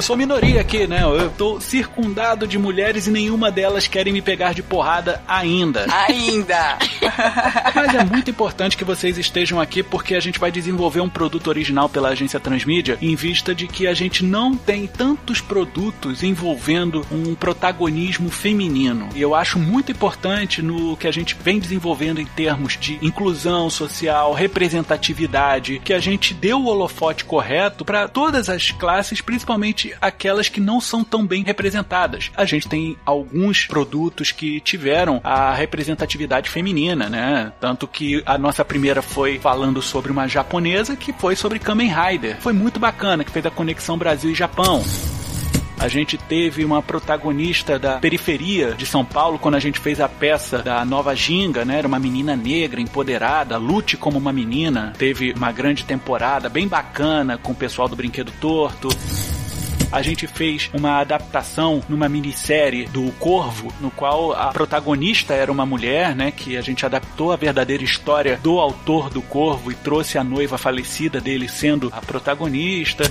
Eu sou minoria aqui, né? Eu tô circundado de mulheres e nenhuma delas querem me pegar de porrada ainda. Ainda. Mas é muito importante que vocês estejam aqui porque a gente vai desenvolver um produto original pela agência Transmídia em vista de que a gente não tem tantos produtos envolvendo um protagonismo feminino. E eu acho muito importante no que a gente vem desenvolvendo em termos de inclusão social, representatividade, que a gente deu o holofote correto para todas as classes, principalmente aquelas que não são tão bem representadas. A gente tem alguns produtos que tiveram a representatividade feminina, né? Tanto que a nossa primeira foi falando sobre uma japonesa que foi sobre Kamen Rider. Foi muito bacana, que fez a conexão Brasil e Japão. A gente teve uma protagonista da periferia de São Paulo quando a gente fez a peça da Nova Ginga, né? Era uma menina negra, empoderada, lute como uma menina. Teve uma grande temporada bem bacana com o pessoal do Brinquedo Torto a gente fez uma adaptação numa minissérie do Corvo, no qual a protagonista era uma mulher, né? Que a gente adaptou a verdadeira história do autor do Corvo e trouxe a noiva falecida dele sendo a protagonista.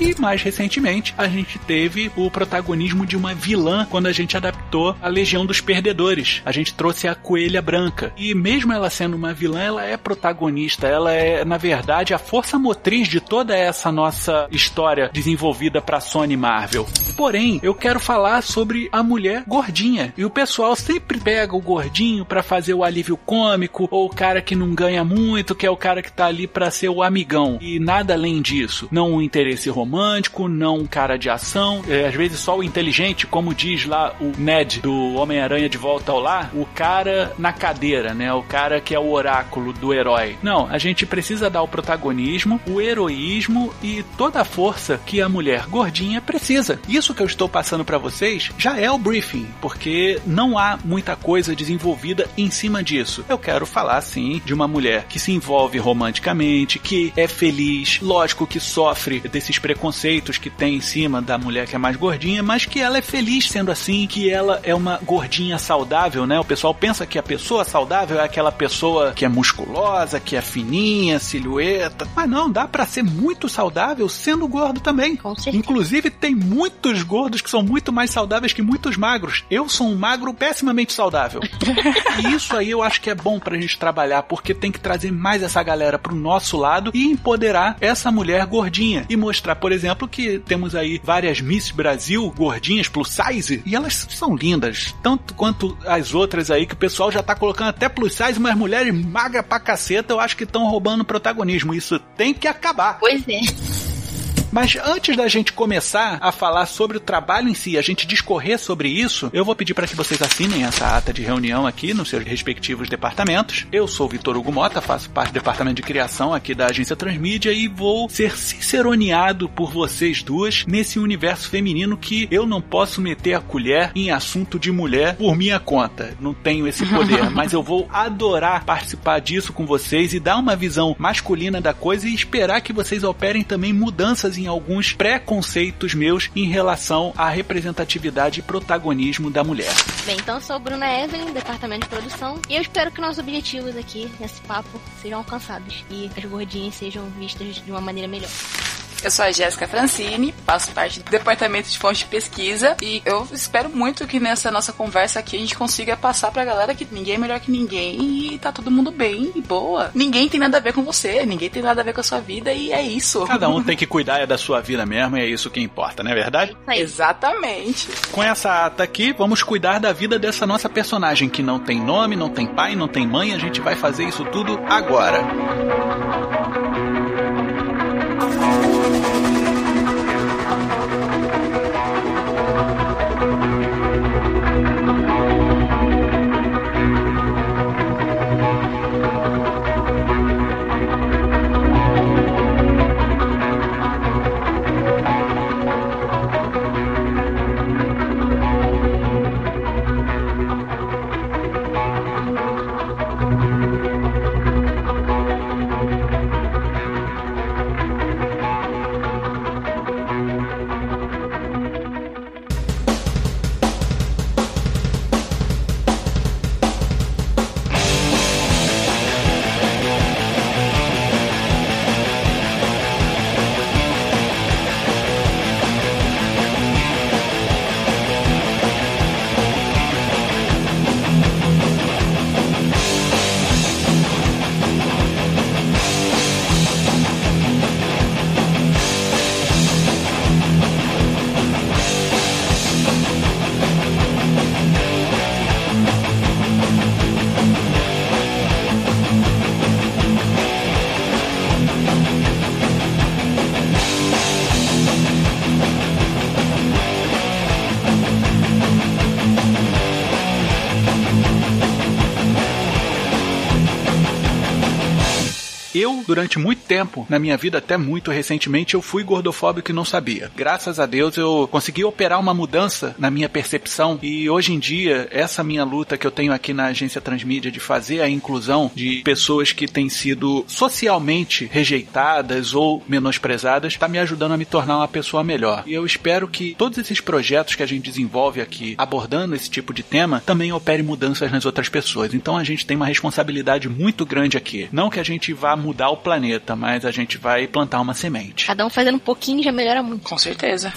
E mais recentemente, a gente teve o protagonismo de uma vilã quando a gente adaptou a Legião dos Perdedores. A gente trouxe a Coelha Branca. E mesmo ela sendo uma vilã, ela é protagonista. Ela é, na verdade, a força motriz de toda essa nossa história desenvolvida para Sony Marvel. Porém, eu quero falar sobre a mulher gordinha. E o pessoal sempre pega o gordinho para fazer o alívio cômico, ou o cara que não ganha muito, que é o cara que tá ali para ser o amigão. E nada além disso. Não o interesse romântico romântico, não um cara de ação, é, às vezes só o inteligente, como diz lá o Ned do Homem-Aranha de Volta ao Lar, o cara na cadeira, né? O cara que é o oráculo do herói. Não, a gente precisa dar o protagonismo, o heroísmo e toda a força que a mulher gordinha precisa. Isso que eu estou passando para vocês já é o briefing, porque não há muita coisa desenvolvida em cima disso. Eu quero falar sim de uma mulher que se envolve romanticamente, que é feliz, lógico que sofre desses preconceitos preconceitos que tem em cima da mulher que é mais gordinha, mas que ela é feliz sendo assim, que ela é uma gordinha saudável, né? O pessoal pensa que a pessoa saudável é aquela pessoa que é musculosa, que é fininha, silhueta. Mas não, dá para ser muito saudável sendo gordo também. Com certeza. Inclusive, tem muitos gordos que são muito mais saudáveis que muitos magros. Eu sou um magro pessimamente saudável. e isso aí eu acho que é bom pra gente trabalhar, porque tem que trazer mais essa galera pro nosso lado e empoderar essa mulher gordinha e mostrar por exemplo, que temos aí várias Miss Brasil gordinhas plus size e elas são lindas, tanto quanto as outras aí que o pessoal já tá colocando até plus size, mas mulheres magras pra caceta, eu acho que estão roubando protagonismo. Isso tem que acabar. Pois é. Mas antes da gente começar a falar sobre o trabalho em si, a gente discorrer sobre isso, eu vou pedir para que vocês assinem essa ata de reunião aqui nos seus respectivos departamentos. Eu sou Vitor Hugo Mota, faço parte do departamento de criação aqui da agência Transmídia e vou ser ciceroneado por vocês duas nesse universo feminino que eu não posso meter a colher em assunto de mulher por minha conta. Não tenho esse poder, mas eu vou adorar participar disso com vocês e dar uma visão masculina da coisa e esperar que vocês operem também mudanças em alguns preconceitos meus em relação à representatividade e protagonismo da mulher. Bem, então sou Bruna Evelyn, departamento de produção, e eu espero que nossos objetivos aqui nesse papo sejam alcançados e as gordinhas sejam vistas de uma maneira melhor. Eu sou a Jéssica Francini, faço parte do departamento de fonte de pesquisa e eu espero muito que nessa nossa conversa aqui a gente consiga passar pra galera que ninguém é melhor que ninguém e tá todo mundo bem e boa. Ninguém tem nada a ver com você, ninguém tem nada a ver com a sua vida e é isso. Cada um tem que cuidar da sua vida mesmo e é isso que importa, não é verdade? É Exatamente. Com essa ata aqui, vamos cuidar da vida dessa nossa personagem que não tem nome, não tem pai, não tem mãe, a gente vai fazer isso tudo agora. Durante muito tempo, na minha vida, até muito recentemente, eu fui gordofóbico e não sabia. Graças a Deus eu consegui operar uma mudança na minha percepção e hoje em dia, essa minha luta que eu tenho aqui na agência Transmídia de fazer a inclusão de pessoas que têm sido socialmente rejeitadas ou menosprezadas, está me ajudando a me tornar uma pessoa melhor. E eu espero que todos esses projetos que a gente desenvolve aqui, abordando esse tipo de tema, também opere mudanças nas outras pessoas. Então a gente tem uma responsabilidade muito grande aqui. Não que a gente vá mudar o planeta, mas a gente vai plantar uma semente. Cada um fazendo um pouquinho já melhora muito. Com certeza.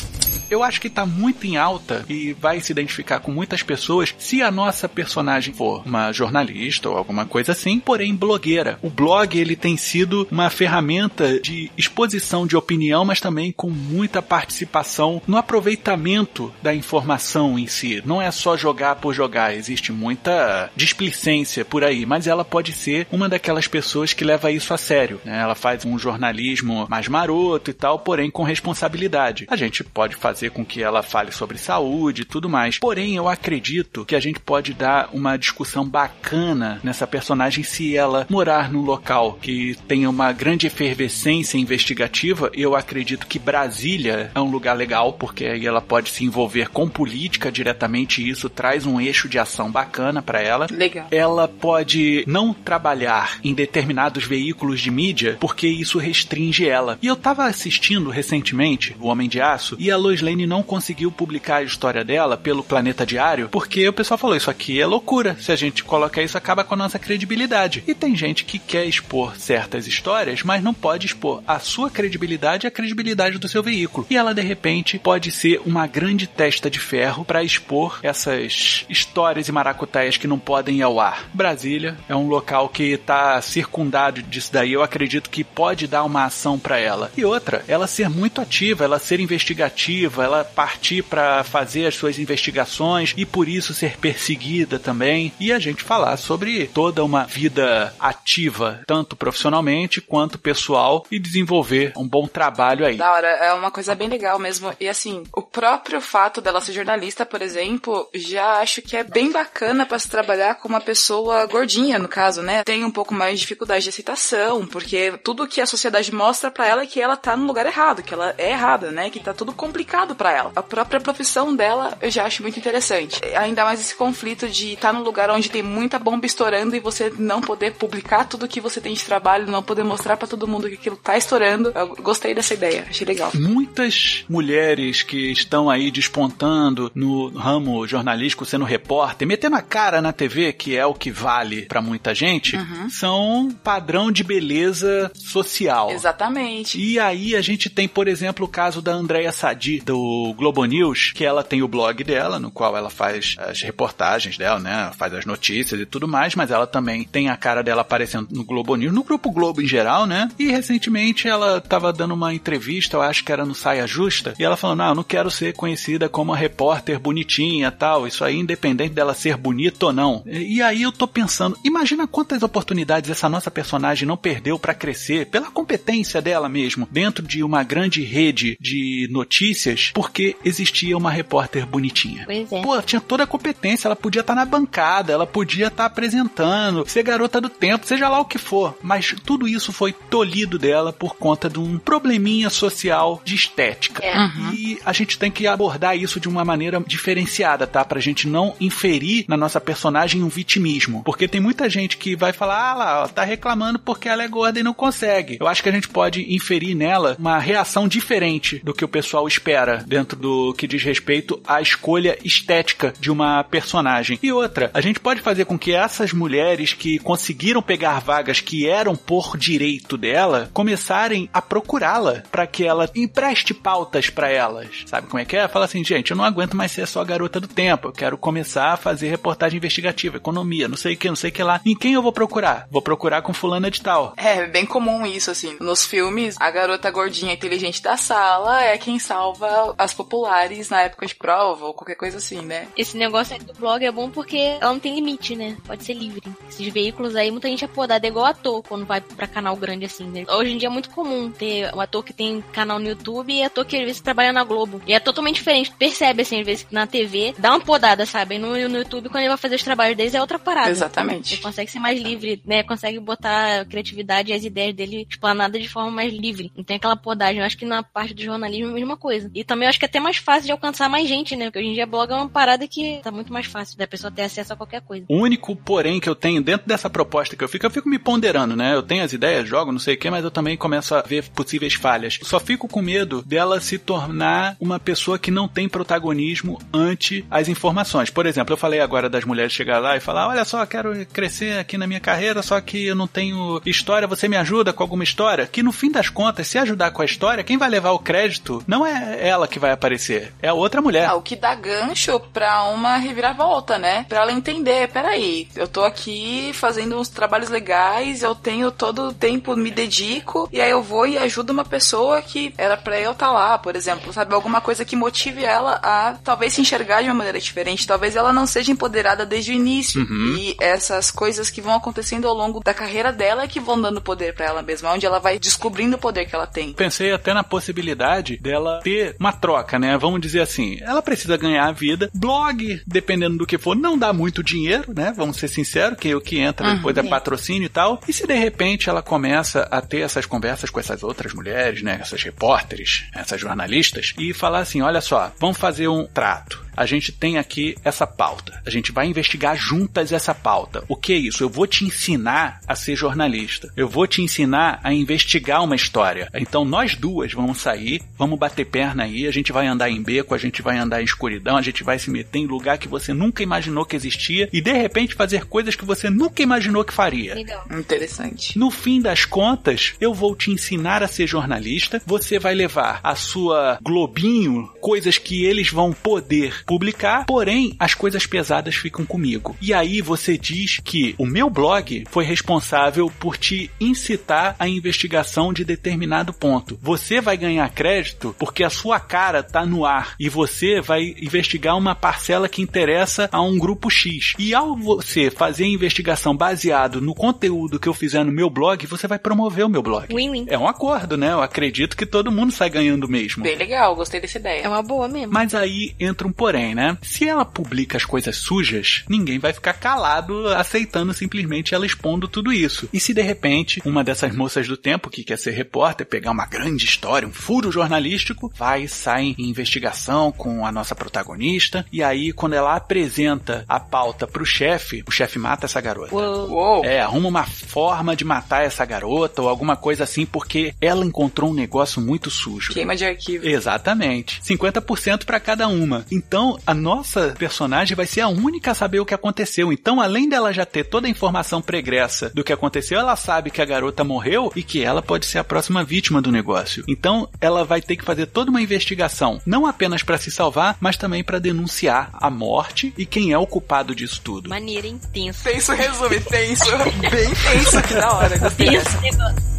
Eu acho que tá muito em alta e vai se identificar com muitas pessoas se a nossa personagem for uma jornalista ou alguma coisa assim, porém blogueira. O blog ele tem sido uma ferramenta de exposição de opinião, mas também com muita participação no aproveitamento da informação em si. Não é só jogar por jogar, existe muita displicência por aí, mas ela pode ser uma daquelas pessoas que leva isso a sério. Né? Ela faz um jornalismo mais maroto e tal, porém com responsabilidade. A gente pode fazer com que ela fale sobre saúde e tudo mais. Porém, eu acredito que a gente pode dar uma discussão bacana nessa personagem se ela morar num local que tenha uma grande efervescência investigativa. Eu acredito que Brasília é um lugar legal, porque aí ela pode se envolver com política diretamente e isso traz um eixo de ação bacana para ela. Legal. Ela pode não trabalhar em determinados veículos de mídia, porque isso restringe ela. E eu tava assistindo recentemente O Homem de Aço e a Lois Lane não conseguiu publicar a história dela pelo Planeta Diário, porque o pessoal falou: Isso aqui é loucura. Se a gente colocar isso, acaba com a nossa credibilidade. E tem gente que quer expor certas histórias, mas não pode expor a sua credibilidade e a credibilidade do seu veículo. E ela, de repente, pode ser uma grande testa de ferro para expor essas histórias e maracutaias que não podem ir ao ar. Brasília é um local que está circundado disso daí. Eu acredito que pode dar uma ação para ela. E outra, ela ser muito ativa, ela ser investigativa ativa, ela partir para fazer as suas investigações e por isso ser perseguida também. E a gente falar sobre toda uma vida ativa, tanto profissionalmente quanto pessoal, e desenvolver um bom trabalho aí. Da hora, é uma coisa bem legal mesmo. E assim, o próprio fato dela ser jornalista, por exemplo, já acho que é bem bacana para se trabalhar com uma pessoa gordinha, no caso, né? Tem um pouco mais de dificuldade de aceitação, porque tudo que a sociedade mostra para ela é que ela tá no lugar errado, que ela é errada, né? Que tá tudo complicado para ela. A própria profissão dela eu já acho muito interessante. Ainda mais esse conflito de estar tá num lugar onde tem muita bomba estourando e você não poder publicar tudo que você tem de trabalho, não poder mostrar para todo mundo que aquilo tá estourando. Eu gostei dessa ideia, achei legal. Muitas mulheres que estão aí despontando no ramo jornalístico, sendo repórter, metendo a cara na TV, que é o que vale para muita gente, uhum. são padrão de beleza social. Exatamente. E aí a gente tem, por exemplo, o caso da Andrea Sadi, do Globo News, que ela tem o blog dela, no qual ela faz as reportagens dela, né? Faz as notícias e tudo mais, mas ela também tem a cara dela aparecendo no Globo News, no Grupo Globo em geral, né? E recentemente ela tava dando uma entrevista, eu acho que era no Saia Justa, e ela falou: Não, eu não quero ser conhecida como a repórter bonitinha tal. Isso aí, independente dela ser bonita ou não. E aí eu tô pensando, imagina quantas oportunidades essa nossa personagem não perdeu para crescer pela competência dela mesmo, dentro de uma grande rede de notícias, porque existia uma repórter bonitinha. Pois é. Pô, tinha toda a competência, ela podia estar tá na bancada, ela podia estar tá apresentando, ser garota do tempo, seja lá o que for. Mas tudo isso foi tolhido dela por conta de um probleminha social de estética. É. Uhum. E a gente tem que abordar isso de uma maneira diferenciada, tá? Pra gente não inferir na nossa personagem um vitimismo. Porque tem muita gente que vai falar, ah lá, ó, tá reclamando porque ela é gorda e não consegue. Eu acho que a gente pode inferir nela uma reação diferente do que o pessoal espera dentro do que diz respeito à escolha estética de uma personagem. E outra, a gente pode fazer com que essas mulheres que conseguiram pegar vagas que eram por direito dela começarem a procurá-la para que ela empreste pautas para elas. Sabe como é que é? Fala assim, gente, eu não aguento mais ser só garota do tempo. Eu quero começar a fazer reportagem investigativa, economia, não sei o que, não sei o que lá. Em quem eu vou procurar? Vou procurar com fulana de tal. É, bem comum isso, assim. Nos filmes, a garota gordinha inteligente da sala é quem salva as populares na época de prova ou qualquer coisa assim, né? Esse negócio aí do blog é bom porque ela não tem limite, né? Pode ser livre. Esses veículos aí, muita gente é podada, é igual ator quando vai pra canal grande assim, né? Hoje em dia é muito comum ter um ator que tem canal no YouTube e ator que às vezes trabalha na Globo. E é totalmente diferente. Percebe, assim, às vezes na TV, dá uma podada, sabe? No, no YouTube, quando ele vai fazer os trabalhos deles, é outra parada. Exatamente. Ele consegue ser mais livre, né? Consegue botar a criatividade e as ideias dele explanadas de forma mais livre. Não tem aquela podagem. Eu acho que na parte do jornalismo é a mesma coisa. E também acho que é até mais fácil de alcançar mais gente, né? Porque hoje em dia blog é uma parada que tá muito mais fácil da pessoa ter acesso a qualquer coisa. O único, porém, que eu tenho dentro dessa proposta que eu fico, eu fico me ponderando, né? Eu tenho as ideias, jogo, não sei o que, mas eu também começo a ver possíveis falhas. Só fico com medo dela se tornar uma pessoa que não tem protagonismo ante as informações. Por exemplo, eu falei agora das mulheres chegar lá e falar: olha só, quero crescer aqui na minha carreira, só que eu não tenho história, você me ajuda com alguma história? Que no fim das contas, se ajudar com a história, quem vai levar o crédito não é ela que vai aparecer, é a outra mulher. Ah, o que dá gancho pra uma reviravolta, né? Pra ela entender: peraí, eu tô aqui fazendo uns trabalhos legais, eu tenho todo o tempo, me dedico, e aí eu vou e ajudo uma pessoa que era pra eu estar tá lá, por exemplo, sabe? Alguma coisa que motive ela a talvez se enxergar de uma maneira diferente, talvez ela não seja empoderada desde o início. Uhum. E essas coisas que vão acontecendo ao longo da carreira dela é que vão dando poder para ela mesma, onde ela vai descobrindo o poder que ela tem. Pensei até na possibilidade dela ter uma troca, né? Vamos dizer assim, ela precisa ganhar a vida. Blog, dependendo do que for, não dá muito dinheiro, né? Vamos ser sinceros, que o que entra depois uhum. é patrocínio e tal. E se de repente ela começa a ter essas conversas com essas outras mulheres, né? Essas repórteres, essas jornalistas, e falar assim: olha só, vamos fazer um trato a gente tem aqui essa pauta. A gente vai investigar juntas essa pauta. O que é isso? Eu vou te ensinar a ser jornalista. Eu vou te ensinar a investigar uma história. Então nós duas vamos sair, vamos bater perna aí, a gente vai andar em beco, a gente vai andar em escuridão, a gente vai se meter em lugar que você nunca imaginou que existia e de repente fazer coisas que você nunca imaginou que faria. Legal. Interessante. No fim das contas, eu vou te ensinar a ser jornalista. Você vai levar a sua globinho, coisas que eles vão poder publicar, porém as coisas pesadas ficam comigo. E aí você diz que o meu blog foi responsável por te incitar à investigação de determinado ponto. Você vai ganhar crédito porque a sua cara tá no ar e você vai investigar uma parcela que interessa a um grupo X. E ao você fazer a investigação baseado no conteúdo que eu fizer no meu blog, você vai promover o meu blog. Win-win. É um acordo, né? Eu acredito que todo mundo sai ganhando mesmo. Bem legal, gostei dessa ideia. É uma boa mesmo. Mas aí entra um porém, né? Se ela publica as coisas sujas, ninguém vai ficar calado aceitando simplesmente ela expondo tudo isso. E se de repente uma dessas moças do tempo que quer ser repórter, pegar uma grande história, um furo jornalístico, vai, sai em investigação com a nossa protagonista, e aí quando ela apresenta a pauta pro chefe, o chefe mata essa garota. Uou. Uou. É, arruma uma forma de matar essa garota ou alguma coisa assim, porque ela encontrou um negócio muito sujo. Queima de arquivo. Exatamente. 50% para cada uma. Então, a nossa personagem vai ser a única a saber o que aconteceu. Então, além dela já ter toda a informação pregressa do que aconteceu, ela sabe que a garota morreu e que ela pode ser a próxima vítima do negócio. Então, ela vai ter que fazer toda uma investigação, não apenas para se salvar, mas também para denunciar a morte e quem é o culpado disso tudo. Maneira intensa. Tenso resume, tenso. Bem tenso, que da hora, gostei dessa.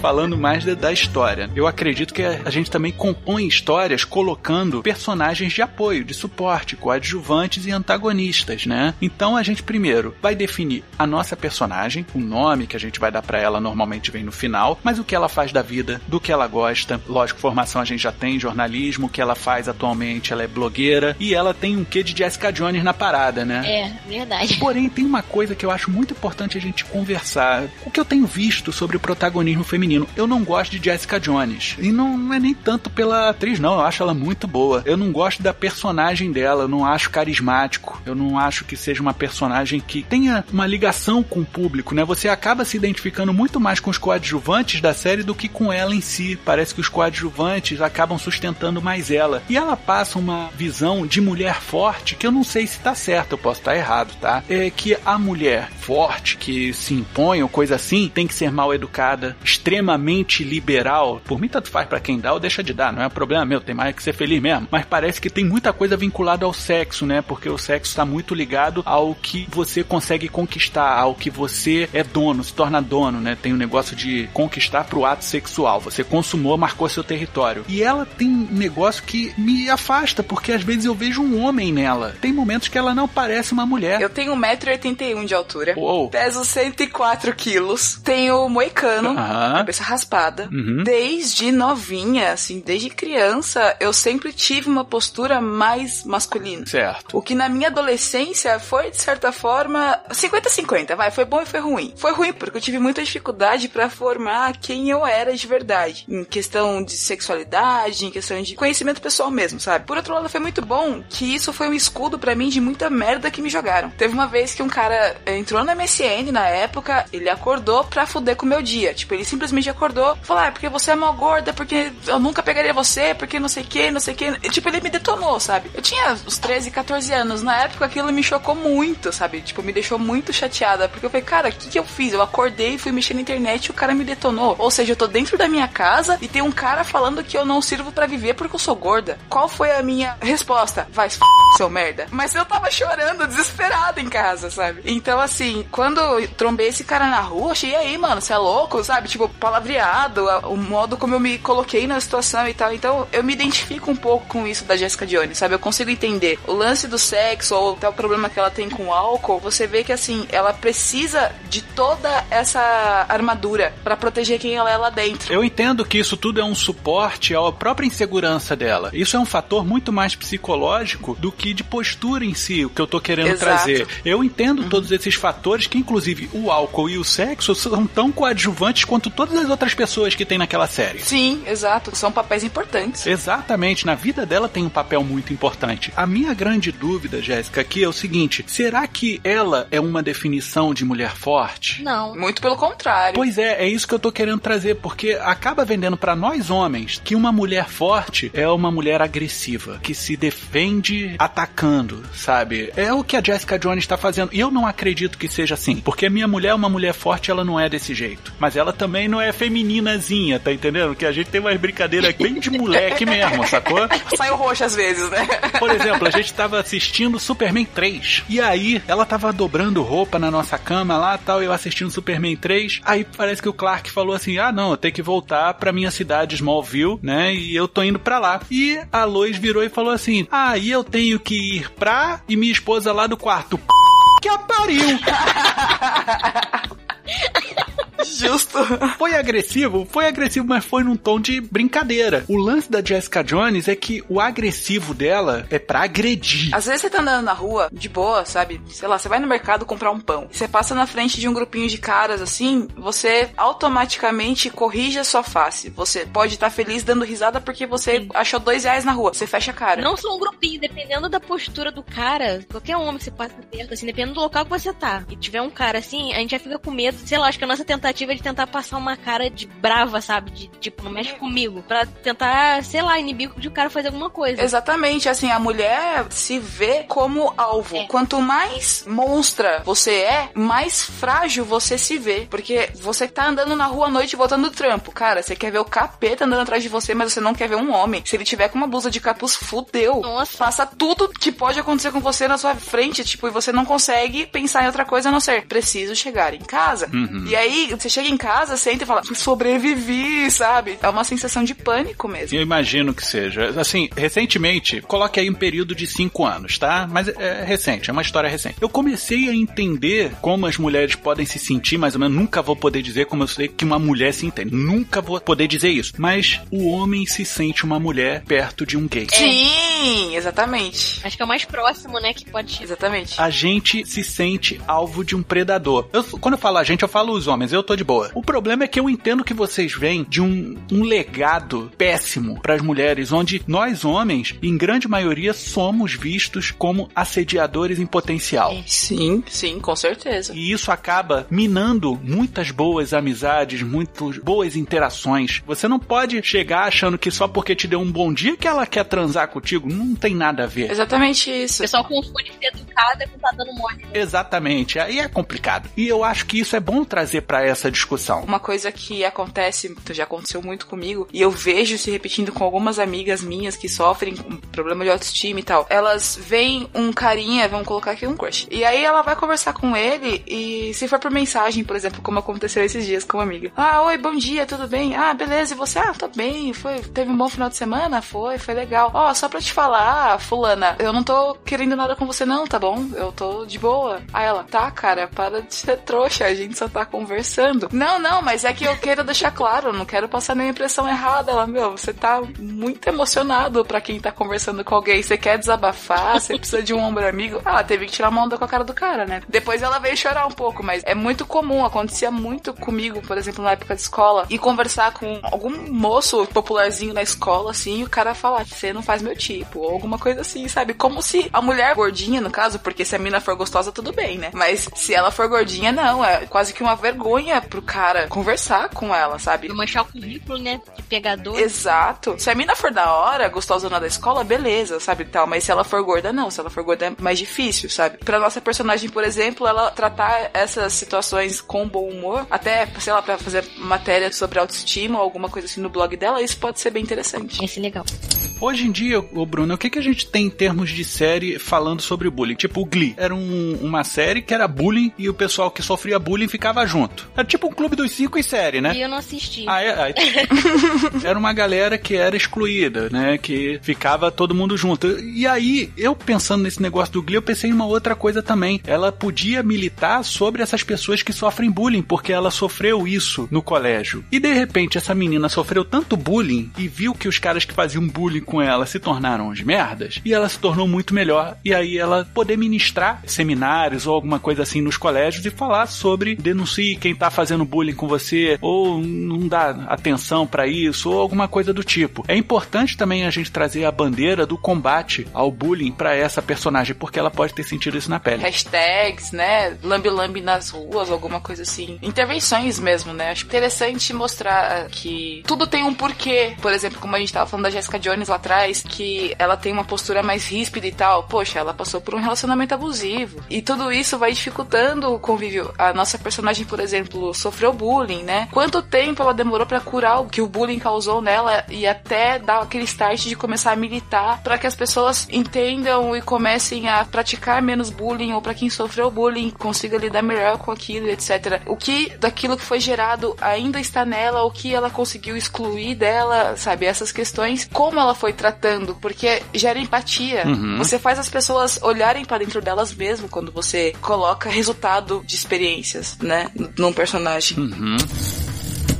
Falando mais da, da história. Eu acredito que a, a gente também compõe histórias colocando personagens de apoio, de suporte, coadjuvantes e antagonistas, né? Então a gente primeiro vai definir a nossa personagem, o nome que a gente vai dar pra ela normalmente vem no final, mas o que ela faz da vida, do que ela gosta. Lógico, formação a gente já tem, jornalismo, o que ela faz atualmente, ela é blogueira e ela tem um quê de Jessica Jones na parada, né? É, verdade. Porém, tem uma coisa que eu acho muito importante a gente conversar. O que eu tenho visto sobre o protagonismo feminino. Eu não gosto de Jessica Jones. E não, não é nem tanto pela atriz, não. Eu acho ela muito boa. Eu não gosto da personagem dela. Eu não acho carismático. Eu não acho que seja uma personagem que tenha uma ligação com o público, né? Você acaba se identificando muito mais com os coadjuvantes da série do que com ela em si. Parece que os coadjuvantes acabam sustentando mais ela. E ela passa uma visão de mulher forte que eu não sei se tá certo, eu posso estar errado, tá? É que a mulher forte que se impõe ou coisa assim tem que ser mal educada, extremamente liberal. Por mim, tanto faz para quem dá ou deixa de dar, não é um problema meu, tem mais que ser feliz mesmo. Mas parece que tem muita coisa vinculada ao sexo, né? Porque o sexo está muito ligado ao que você consegue conquistar, ao que você é dono, se torna dono, né? Tem o um negócio de conquistar pro ato sexual. Você consumou, marcou seu território. E ela tem um negócio que me afasta, porque às vezes eu vejo um homem nela. Tem momentos que ela não parece uma mulher. Eu tenho 1,81m de altura. Uou. Peso 104 quilos. Tenho moicano. Aham. Cabeça raspada. Uhum. Desde novinha, assim, desde criança, eu sempre tive uma postura mais masculina. Certo. O que na minha adolescência foi, de certa forma, 50-50, vai. Foi bom e foi ruim. Foi ruim porque eu tive muita dificuldade pra formar quem eu era de verdade. Em questão de sexualidade, em questão de conhecimento pessoal mesmo, sabe? Por outro lado, foi muito bom que isso foi um escudo pra mim de muita merda que me jogaram. Teve uma vez que um cara entrou na MSN na época, ele acordou pra fuder com o meu dia. Tipo, ele simplesmente acordou e falou: Ah, é porque você é mal gorda, porque eu nunca pegaria você, porque não sei o que, não sei o que. Tipo, ele me detonou, sabe? Eu tinha uns 13, 14 anos. Na época aquilo me chocou muito, sabe? Tipo, me deixou muito chateada. Porque eu falei, cara, o que, que eu fiz? Eu acordei, fui mexer na internet e o cara me detonou. Ou seja, eu tô dentro da minha casa e tem um cara falando que eu não sirvo pra viver porque eu sou gorda. Qual foi a minha resposta? Vai, f... seu merda. Mas eu tava chorando, desesperada em casa, sabe? Então, assim, quando eu trombei esse cara na rua, achei, e aí, mano, você é louco, sabe? Tipo, palavreado, o modo como eu me coloquei na situação e tal. Então, eu me identifico um pouco com isso da Jessica Jones, sabe? Eu consigo entender o lance do sexo ou até o problema que ela tem com o álcool. Você vê que, assim, ela precisa de toda essa armadura para proteger quem ela é lá dentro. Eu entendo que isso tudo é um suporte à própria insegurança dela. Isso é um fator muito mais psicológico do que de postura em si, o que eu tô querendo Exato. trazer. Eu entendo uhum. todos esses fatores que, inclusive, o álcool e o sexo são tão coadjuvantes quanto todas as outras pessoas que tem naquela série. Sim, exato. São papéis importantes. Exatamente. Na vida dela tem um papel muito importante. A minha grande dúvida, Jéssica, aqui é o seguinte: será que ela é uma definição de mulher forte? Não. Muito pelo contrário. Pois é, é isso que eu tô querendo trazer, porque acaba vendendo para nós homens que uma mulher forte é uma mulher agressiva, que se defende atacando, sabe? É o que a Jessica Jones está fazendo. E eu não acredito que seja assim, porque a minha mulher é uma mulher forte, ela não é desse jeito. Mas ela também não é femininazinha, tá entendendo? Que a gente tem umas brincadeiras bem de moleque mesmo, sacou? Saiu roxo às vezes, né? Por exemplo, a gente tava assistindo Superman 3. E aí, ela tava dobrando roupa na nossa cama lá tal, eu assistindo Superman 3. Aí parece que o Clark falou assim: ah, não, eu tenho que voltar pra minha cidade, Smallville, né? E eu tô indo pra lá. E a Lois virou e falou assim: ah, e eu tenho que ir pra. E minha esposa lá do quarto. Que pariu! Justo. Foi agressivo? Foi agressivo, mas foi num tom de brincadeira. O lance da Jessica Jones é que o agressivo dela é pra agredir. Às vezes você tá andando na rua, de boa, sabe? Sei lá, você vai no mercado comprar um pão. Você passa na frente de um grupinho de caras assim, você automaticamente corrige a sua face. Você pode estar tá feliz dando risada porque você Sim. achou dois reais na rua. Você fecha a cara. Não só um grupinho, dependendo da postura do cara, qualquer homem que você passa perto, assim, dependendo do local que você tá. E tiver um cara assim, a gente já fica com medo, sei lá, acho que a nossa tentativa tentativa de tentar passar uma cara de brava, sabe? De tipo, não mexe comigo. Pra tentar, sei lá, inibir de o cara fazer alguma coisa. Exatamente, assim, a mulher se vê como alvo. É. Quanto mais monstra você é, mais frágil você se vê. Porque você tá andando na rua à noite voltando do trampo. Cara, você quer ver o capeta andando atrás de você, mas você não quer ver um homem. Se ele tiver com uma blusa de capuz, fudeu. Nossa. Passa tudo que pode acontecer com você na sua frente, tipo, e você não consegue pensar em outra coisa a não ser preciso chegar em casa. Uhum. E aí, você chega em casa, senta e fala, sobrevivi, sabe? É uma sensação de pânico mesmo. Eu imagino que seja. Assim, recentemente, coloque aí um período de cinco anos, tá? Mas é recente, é uma história recente. Eu comecei a entender como as mulheres podem se sentir, mais ou menos. Nunca vou poder dizer como eu sei que uma mulher se entende. Nunca vou poder dizer isso. Mas o homem se sente uma mulher perto de um gay. Sim, exatamente. Acho que é o mais próximo, né, que pode. Exatamente. A gente se sente alvo de um predador. Eu, quando eu falo a gente, eu falo os homens. Eu tô de boa. O problema é que eu entendo que vocês vêm de um, um legado péssimo para as mulheres, onde nós homens, em grande maioria, somos vistos como assediadores em potencial. Sim, sim, com certeza. E isso acaba minando muitas boas amizades, muitas boas interações. Você não pode chegar achando que só porque te deu um bom dia que ela quer transar contigo. Não tem nada a ver. Exatamente isso. O pessoal confunde ser educada com tá dando mole. Exatamente. Aí é complicado. E eu acho que isso é bom trazer para essa discussão. Uma coisa que acontece, já aconteceu muito comigo, e eu vejo se repetindo com algumas amigas minhas que sofrem com problema de autoestima e tal. Elas veem um carinha, vamos colocar aqui um crush. E aí ela vai conversar com ele e se for por mensagem, por exemplo, como aconteceu esses dias com uma amiga. Ah, oi, bom dia, tudo bem? Ah, beleza, e você? Ah, tô bem, foi, teve um bom final de semana? Foi, foi legal. Ó, oh, só pra te falar, fulana, eu não tô querendo nada com você não, tá bom? Eu tô de boa. Aí ela, tá, cara, para de ser trouxa, a gente só tá conversando. Não, não, mas é que eu quero deixar claro, não quero passar nenhuma impressão errada. Ela, meu, você tá muito emocionado pra quem tá conversando com alguém. Você quer desabafar, você precisa de um ombro amigo. Ela teve que tirar uma onda com a cara do cara, né? Depois ela veio chorar um pouco, mas é muito comum, acontecia muito comigo, por exemplo, na época de escola, e conversar com algum moço popularzinho na escola, assim, e o cara falar, você não faz meu tipo, ou alguma coisa assim, sabe? Como se a mulher gordinha, no caso, porque se a mina for gostosa, tudo bem, né? Mas se ela for gordinha, não, é quase que uma vergonha pro cara conversar com ela, sabe? Pra manchar o currículo, né? De pegador. Exato. Se a mina for da hora, gostosona da escola, beleza, sabe? Tal. Mas se ela for gorda, não. Se ela for gorda, é mais difícil, sabe? Pra nossa personagem, por exemplo, ela tratar essas situações com bom humor, até, sei lá, pra fazer matéria sobre autoestima ou alguma coisa assim no blog dela, isso pode ser bem interessante. Esse é legal. Hoje em dia, o Bruno, o que, que a gente tem em termos de série falando sobre bullying? Tipo, o Glee. Era um, uma série que era bullying e o pessoal que sofria bullying ficava junto. Era tipo um clube dos cinco em série, né? E eu não assisti. Ah, é? era uma galera que era excluída, né? Que ficava todo mundo junto. E aí, eu pensando nesse negócio do Glee, eu pensei em uma outra coisa também. Ela podia militar sobre essas pessoas que sofrem bullying, porque ela sofreu isso no colégio. E de repente, essa menina sofreu tanto bullying e viu que os caras que faziam bullying com ela se tornaram uns merdas, e ela se tornou muito melhor. E aí ela poder ministrar seminários ou alguma coisa assim nos colégios e falar sobre denuncie quem tá fazendo bullying com você, ou não dá atenção para isso, ou alguma coisa do tipo. É importante também a gente trazer a bandeira do combate ao bullying para essa personagem, porque ela pode ter sentido isso na pele. Hashtags, né? Lambi-lambi nas ruas, alguma coisa assim. Intervenções mesmo, né? Acho interessante mostrar que tudo tem um porquê. Por exemplo, como a gente tava falando da Jessica Jones lá atrás, que ela tem uma postura mais ríspida e tal. Poxa, ela passou por um relacionamento abusivo. E tudo isso vai dificultando o convívio. A nossa personagem, por exemplo, sofreu bullying, né? Quanto tempo ela demorou para curar o que o bullying causou nela e até dar aquele start de começar a militar para que as pessoas entendam e comecem a praticar menos bullying ou para quem sofreu bullying consiga lidar melhor com aquilo, etc. O que daquilo que foi gerado ainda está nela, o que ela conseguiu excluir dela, sabe? Essas questões, como ela foi tratando, porque gera empatia. Uhum. Você faz as pessoas olharem para dentro delas mesmo quando você coloca resultado de experiências, né, num personagem. Uhum.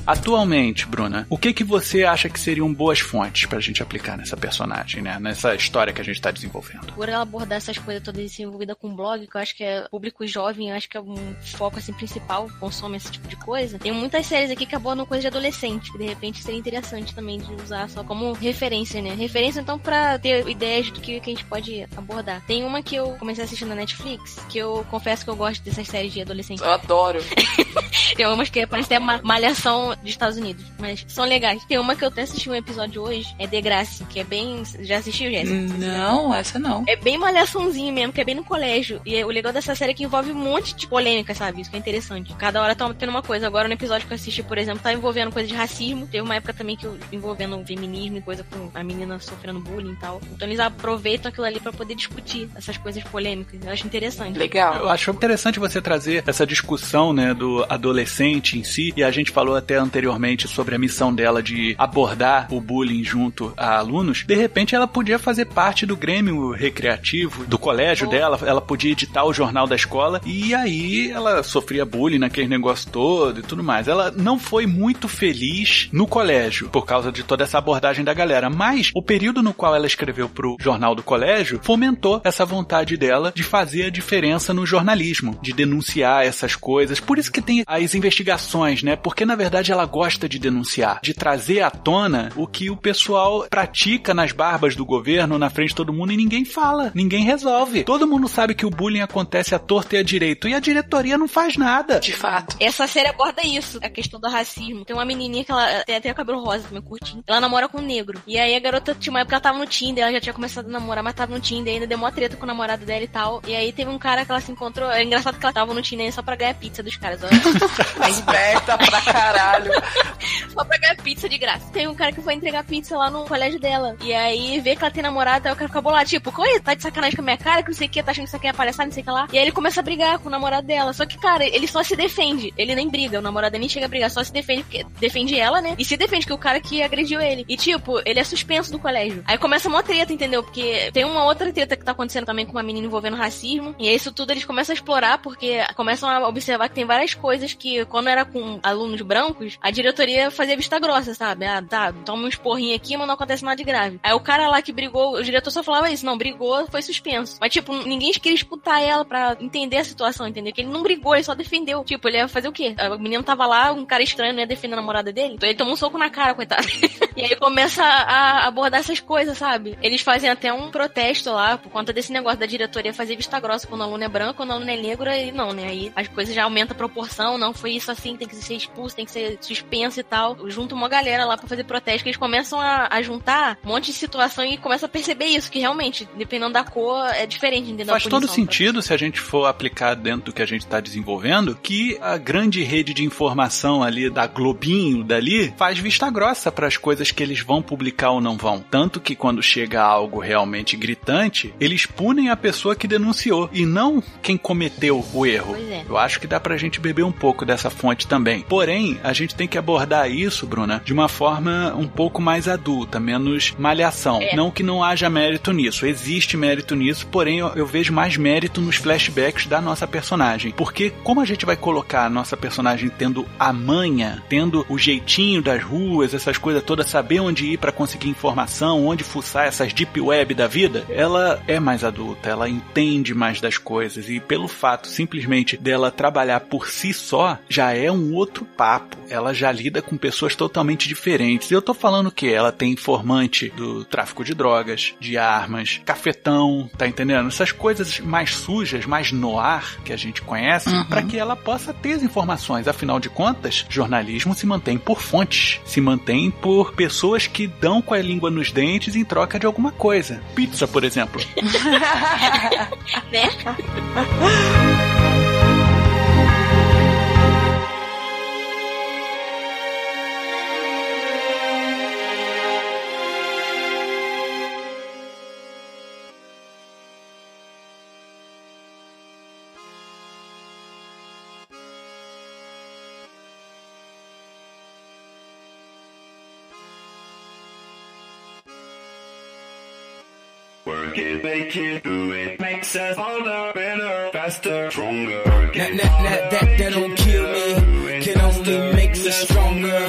Atualmente, Bruna, o que que você acha que seriam boas fontes pra gente aplicar nessa personagem, né? Nessa história que a gente tá desenvolvendo? Por ela abordar essas coisas todas desenvolvidas com blog, que eu acho que é público jovem, eu acho que é um foco assim principal, consome esse tipo de coisa. Tem muitas séries aqui que abordam coisa de adolescente, que de repente seria interessante também de usar só como referência, né? Referência então pra ter ideias do que, que a gente pode abordar. Tem uma que eu comecei a assistir na Netflix, que eu confesso que eu gosto dessas séries de adolescente. Eu adoro. Tem umas que parece até uma dos Estados Unidos, mas são legais. Tem uma que eu até assisti um episódio hoje, é The Grace, que é bem. Já assistiu, Jéssica? Não, essa não. É bem malhaçãozinho mesmo, que é bem no colégio. E o legal dessa série é que envolve um monte de polêmica, sabe? Isso que é interessante. Cada hora tá tendo uma coisa. Agora, no episódio que eu assisti, por exemplo, tá envolvendo coisa de racismo. Teve uma época também que eu envolvendo feminismo e coisa com a menina sofrendo bullying e tal. Então eles aproveitam aquilo ali pra poder discutir essas coisas polêmicas. Eu acho interessante. Legal. Eu acho interessante você trazer essa discussão, né, do adolescente em si, e a gente falou até anteriormente sobre a missão dela de abordar o bullying junto a alunos. De repente, ela podia fazer parte do grêmio recreativo do colégio dela, ela podia editar o jornal da escola, e aí ela sofria bullying naquele negócio todo e tudo mais. Ela não foi muito feliz no colégio por causa de toda essa abordagem da galera, mas o período no qual ela escreveu pro jornal do colégio fomentou essa vontade dela de fazer a diferença no jornalismo, de denunciar essas coisas. Por isso que tem as investigações, né? Porque na verdade ela gosta de denunciar, de trazer à tona o que o pessoal pratica nas barbas do governo, na frente de todo mundo e ninguém fala, ninguém resolve. Todo mundo sabe que o bullying acontece à torta e à direito e a diretoria não faz nada. De fato. Essa série aborda isso, a questão do racismo. Tem uma menininha que ela tem até o cabelo rosa também, curtinho. Ela namora com um negro. E aí a garota tinha uma época que ela tava no Tinder, ela já tinha começado a namorar, mas tava no Tinder, ainda deu uma treta com o namorado dela e tal. E aí teve um cara que ela se encontrou. É engraçado que ela tava no Tinder só pra ganhar pizza dos caras. Olha. Esperta pra caralho. Só pra ganhar pizza de graça. Tem um cara que foi entregar pizza lá no colégio dela. E aí vê que ela tem namorado, aí o cara fica bolado, tipo, oi, tá de sacanagem com a minha cara, que não sei o que, tá achando que isso aqui é palhaçada, não sei o que lá. E aí ele começa a brigar com o namorado dela. Só que, cara, ele só se defende. Ele nem briga, o namorado nem chega a brigar, só se defende, porque defende ela, né? E se defende que o cara que agrediu ele. E tipo, ele é suspenso do colégio. Aí começa uma treta, entendeu? Porque tem uma outra treta que tá acontecendo também com uma menina envolvendo racismo. E isso tudo eles começam a explorar, porque começam a observar que tem várias coisas que, quando era com alunos brancos, a diretoria fazia vista grossa, sabe? Ah, tá, toma um esporrinho aqui, mas não acontece nada de grave. Aí o cara lá que brigou, o diretor só falava isso, não, brigou, foi suspenso. Mas, tipo, ninguém queria escutar ela pra entender a situação, entendeu? Que ele não brigou, ele só defendeu. Tipo, ele ia fazer o quê? A menina tava lá, um cara estranho, não ia defender a namorada dele. Então ele tomou um soco na cara, coitado. e aí começa a abordar essas coisas, sabe? Eles fazem até um protesto lá, por conta desse negócio da diretoria fazer vista grossa quando o aluno é branco, quando o aluno é negro, aí não, né? Aí as coisas já aumentam a proporção, não foi isso assim, tem que ser expulso, tem que ser suspenso e tal. Junta uma galera lá pra fazer protesto, que eles começam a, a juntar um monte de situação e começam a perceber isso, que realmente, dependendo da cor, é diferente? Faz todo sentido se a gente for aplicar dentro do que a gente está desenvolvendo, que a grande rede de informação ali da Globinho dali faz vista grossa para as coisas coisas que eles vão publicar ou não vão. Tanto que quando chega algo realmente gritante, eles punem a pessoa que denunciou e não quem cometeu o erro. É. Eu acho que dá pra gente beber um pouco dessa fonte também. Porém, a gente tem que abordar isso, Bruna, de uma forma um pouco mais adulta, menos malhação. É. Não que não haja mérito nisso, existe mérito nisso, porém eu, eu vejo mais mérito nos flashbacks da nossa personagem. Porque como a gente vai colocar a nossa personagem tendo a manha, tendo o jeitinho das ruas, essas coisas todas, saber onde ir pra conseguir informação, onde fuçar essas deep web da vida, ela é mais adulta, ela entende mais das coisas e pelo fato simplesmente dela trabalhar por si só, já é um outro papo. Ela já lida com pessoas totalmente diferentes. E eu tô falando que ela tem informante do tráfico de drogas, de armas, cafetão, tá entendendo? Essas coisas mais sujas, mais noir que a gente conhece, Uhum. pra que ela possa ter as informações. Afinal de contas, jornalismo se mantém por fontes, se mantém por pessoas que dão com a língua nos dentes em troca de alguma coisa. Pizza, por exemplo. Né? make it, do it. Makes us harder, better, faster, stronger. That, that, that, that, that don't kill me, can only make me stronger.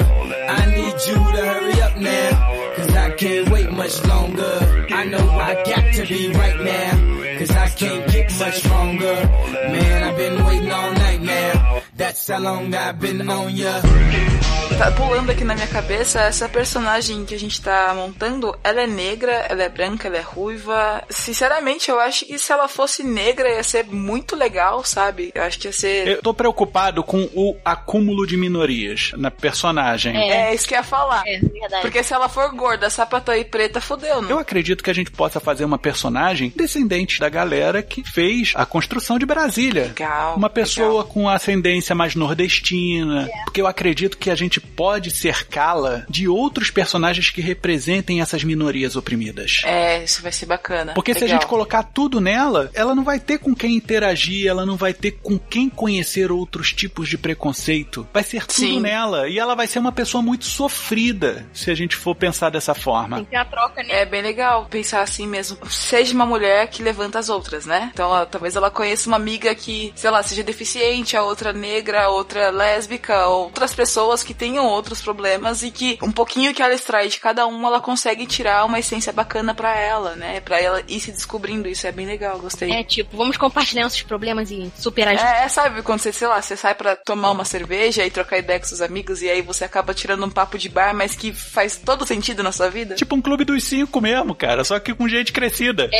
I need you to hurry up now, cause I can't wait much longer. I know I got to be right now, cause I can't get much stronger. Man, I've been waiting all night now, that's how long I've been on ya. Tá pulando aqui na minha cabeça, essa personagem que a gente tá montando, ela é negra, ela é branca, ela é ruiva. Sinceramente, eu acho que se ela fosse negra ia ser muito legal, sabe? Eu acho que ia ser. Eu tô preocupado com o acúmulo de minorias na personagem. É, isso que eu ia falar. É, verdade. Porque se ela for gorda, sapatão e preta, fudeu, né? Eu acredito que a gente possa fazer uma personagem descendente da galera que fez a construção de Brasília. Legal. Uma pessoa legal. com ascendência mais nordestina. Porque eu acredito que a gente pode cercá-la de outros personagens que representem essas minorias oprimidas. É, isso vai ser bacana. Porque se a Legal. gente colocar tudo nela, ela não vai ter com quem interagir, ela não vai ter com quem conhecer outros tipos de preconceito. Vai ser tudo Sim. nela. E ela vai ser uma pessoa muito sofrida, se a gente for pensar dessa forma. Tem que ter a troca, né? É bem legal pensar assim mesmo. Seja uma mulher que levanta as outras, né? Então, ela- talvez ela conheça uma amiga que, sei lá, seja deficiente, a outra negra, a outra lésbica, outras pessoas que tenham outros problemas e que um pouquinho que ela extrai de cada um, ela consegue tirar uma essência bacana pra ela, né? Pra ela ir se descobrindo. Isso é bem legal, gostei. É tipo, vamos compartilhar nossos problemas e superar. É, é, sabe, quando você, sei lá, você sai pra tomar uma cerveja e trocar ideia com seus amigos e aí você acaba tirando um papo de bar, mas que faz todo sentido na sua vida? Tipo um clube dos cinco mesmo, cara, só que com gente crescida.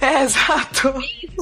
É, exato.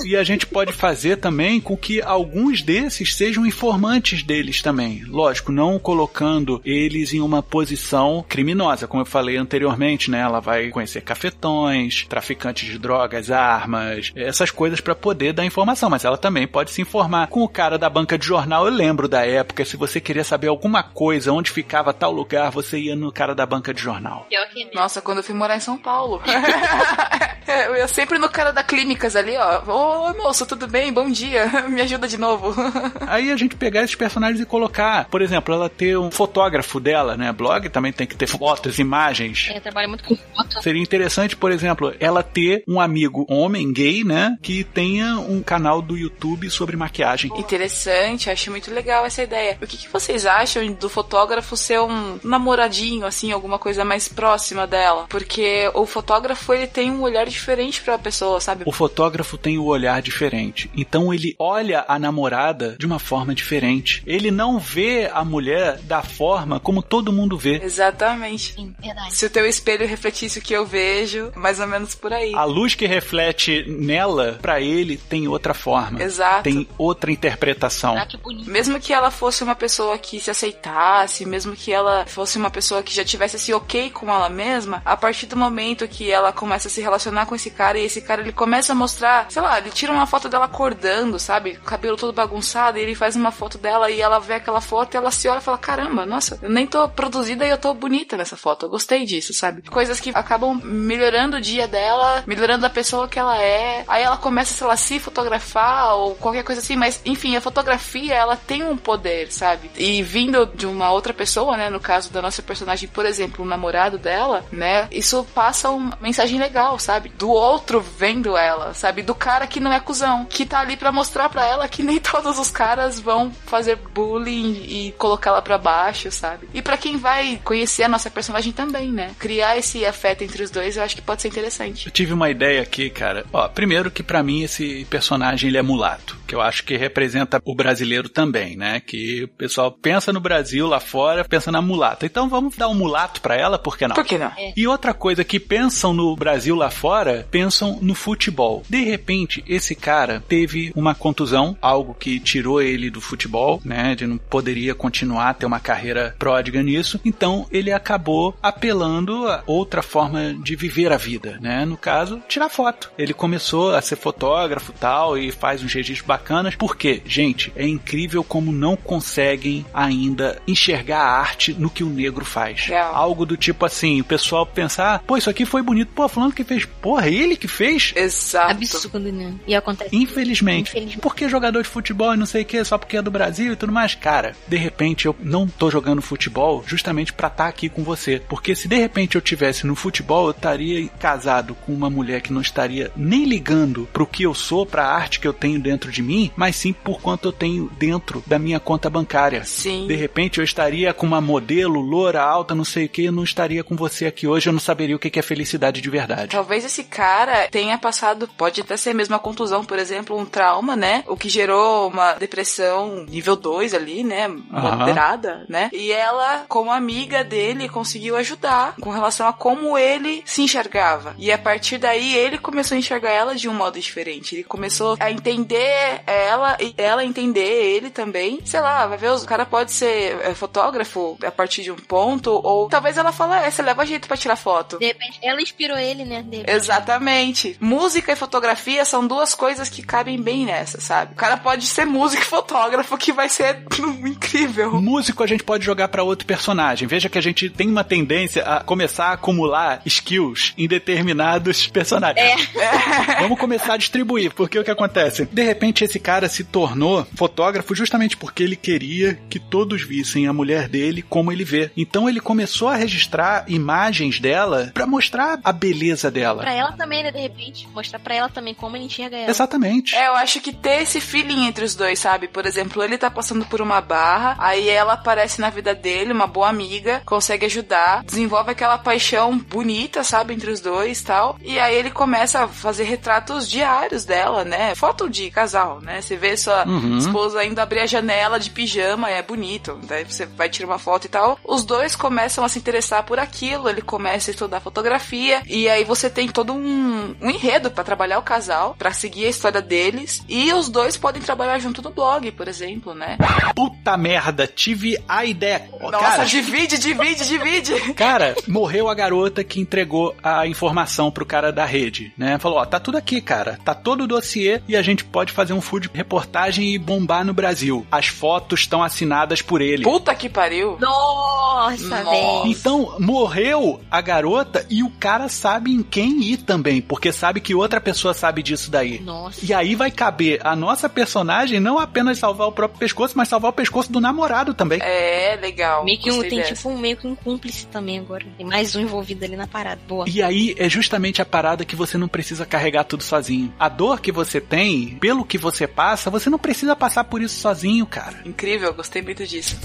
E a gente pode fazer também com que alguns desses sejam informantes deles também. Lógico, não colocando eles em uma posição criminosa, como eu falei anteriormente, né? Ela vai conhecer cafetões, traficantes de drogas, armas, essas coisas para poder dar informação, mas ela também pode se informar com o cara da banca de jornal. Eu lembro da época, se você queria saber alguma coisa, onde ficava tal lugar, você ia no cara da banca de jornal. É. Nossa, quando eu fui morar em São Paulo. eu ia sempre no cara da clínicas ali, ó. Ô, moço, tudo bem? Bom dia. Me ajuda de novo. Aí a gente pegar esses personagens e colocar, por exemplo, ela ter um fotógrafo dela, né? Blog também tem que ter fotos, imagens. É, trabalha muito com foto. Seria interessante, por exemplo, ela ter um amigo homem gay, né? Que tenha um canal do YouTube sobre maquiagem. Interessante, acho muito legal essa ideia. O que, que vocês acham do fotógrafo ser um namoradinho, assim, alguma coisa mais próxima dela? Porque o fotógrafo, ele tem um olhar diferente pra pessoa, sabe? O fotógrafo tem o olhar diferente. Então ele olha a namorada de uma forma diferente. Ele não vê a mulher da forma como todo mundo vê. Exatamente. Sim, verdade. Se o teu espelho refletisse o que eu vejo, mais ou menos por aí. A luz que reflete nela, pra ele, tem outra forma. Exato. Tem outra interpretação. Ah, que bonito. Mesmo que ela fosse uma pessoa que se aceitasse, mesmo que ela fosse uma pessoa que já tivesse esse ok com ela mesma, a partir do momento que ela começa a se relacionar com esse cara e esse cara ele começa a mostrar, sei lá, ele tira uma foto dela acordando, sabe? Cabelo todo bagunçado, e ele faz uma foto dela e ela vê aquela foto e ela se olha e fala: caramba, nossa, eu nem tô produzida e eu tô bonita nessa foto. Eu gostei disso, sabe? Coisas que acabam melhorando o dia dela, melhorando a pessoa que ela é. Aí ela começa, sei lá, se fotografar ou qualquer coisa assim, mas enfim, a fotografia ela tem um poder, sabe? E vindo de uma outra pessoa, né? No caso da nossa personagem, por exemplo, o namorado dela, né? Isso passa uma mensagem legal, sabe? Do outro vendo ela, sabe? Do cara que não é cuzão, que tá ali para mostrar para ela que nem todos os caras vão fazer bullying e colocá-la para baixo, sabe? E para quem vai conhecer a nossa personagem também, né? Criar esse afeto entre os dois, eu acho que pode ser interessante. Eu tive uma ideia aqui, cara. Ó, primeiro que para mim esse personagem ele é mulato, que eu acho que representa o brasileiro também, né? Que o pessoal pensa no Brasil lá fora, pensa na mulata. Então vamos dar um mulato para ela, por que não? Por que não? É. E outra coisa que pensam no Brasil lá fora, pensam no futebol. De repente, esse cara teve uma contusão, algo que tirou ele do futebol, né? Ele não poderia continuar a ter uma carreira pródiga nisso. Então, ele acabou apelando a outra forma de viver a vida, né? No caso, tirar foto. Ele começou a ser fotógrafo tal e faz uns registros bacanas. Por quê? Gente, é incrível como não conseguem ainda enxergar a arte no que o negro faz. Algo do tipo assim, o pessoal pensar, pô, isso aqui foi bonito. Pô, falando que fez, porra, ele que fez? Exato. Absurdo, né? E acontece. Infelizmente. Infelizmente. Porque jogador de futebol e não sei o que, só porque é do Brasil e tudo mais. Cara, de repente eu não tô jogando futebol justamente pra estar aqui com você. Porque se de repente eu tivesse no futebol, eu estaria casado com uma mulher que não estaria nem ligando pro que eu sou, pra arte que eu tenho dentro de mim, mas sim por quanto eu tenho dentro da minha conta bancária. Sim. De repente eu estaria com uma modelo, loura, alta, não sei o que, eu não estaria com você aqui hoje, eu não saberia o que que é felicidade de verdade. Talvez esse cara tenha passado, pode até ser mesmo uma contusão, por exemplo, um trauma, né? O que gerou uma depressão nível 2 ali, né? Moderada, né? E ela, como amiga dele, conseguiu ajudar com relação a como ele se enxergava. E a partir daí, ele começou a enxergar ela de um modo diferente. Ele começou a entender ela e ela entender ele também. Sei lá, vai ver, o cara pode ser é, fotógrafo a partir de um ponto, ou talvez ela fala, é, você leva jeito pra tirar foto. De repente, ela inspirou ele, né? De repente. Exatamente. Música e fotografia são duas coisas que cabem bem nessa, sabe? O cara pode ser músico e fotógrafo, que vai ser incrível. Músico a gente pode jogar pra outro personagem. Veja que a gente tem uma tendência a começar a acumular skills em determinados personagens. Vamos começar a distribuir, porque o que acontece? De repente esse cara se tornou fotógrafo justamente porque ele queria que todos vissem a mulher dele como ele vê. Então ele começou a registrar imagens dela pra mostrar a beleza dela. Pra ela também, né? De repente. Mostrar pra ela também como ele enxerga ela. Exatamente. É, eu acho que ter esse feeling entre os dois, sabe? Por exemplo, ele tá passando por uma barra, aí ela aparece na vida dele, uma boa amiga, consegue ajudar, desenvolve aquela paixão bonita, sabe? Entre os dois e tal. E aí ele começa a fazer retratos diários dela, né? Foto de casal, né? Você vê sua Uhum. esposa indo abrir a janela de pijama, é bonito. Daí você vai tirar uma foto e tal. Os dois começam a se interessar por aquilo, ele começa a estudar fotografia, e aí você tem todo um, um enredo pra trabalhar o casal, pra seguir a história deles, e os dois podem trabalhar junto no blog, por exemplo, né? Puta merda, tive a ideia. Nossa, cara, divide, divide, divide! Cara, morreu a garota que entregou a informação pro cara da rede, né? Falou, ó, tá tudo aqui, cara. Tá todo o dossiê e a gente pode fazer um food reportagem e bombar no Brasil. As fotos estão assinadas por ele. Puta que pariu! Nossa, Nossa. velho. Então, morreu a garota e o cara sabe em quem ir também, porque sabe que outra pessoa sabe disso daí. Nossa. E aí vai caber a nossa personagem não apenas salvar o próprio pescoço, mas salvar o pescoço do namorado também. É, legal. Meio que um, tem dessa. tipo um meio que um cúmplice também agora. Tem mais um envolvido ali na parada. Boa. E aí é justamente a parada que você não precisa carregar tudo sozinho. A dor que você tem, pelo que você passa, você não precisa passar por isso sozinho, cara. Incrível, gostei muito disso.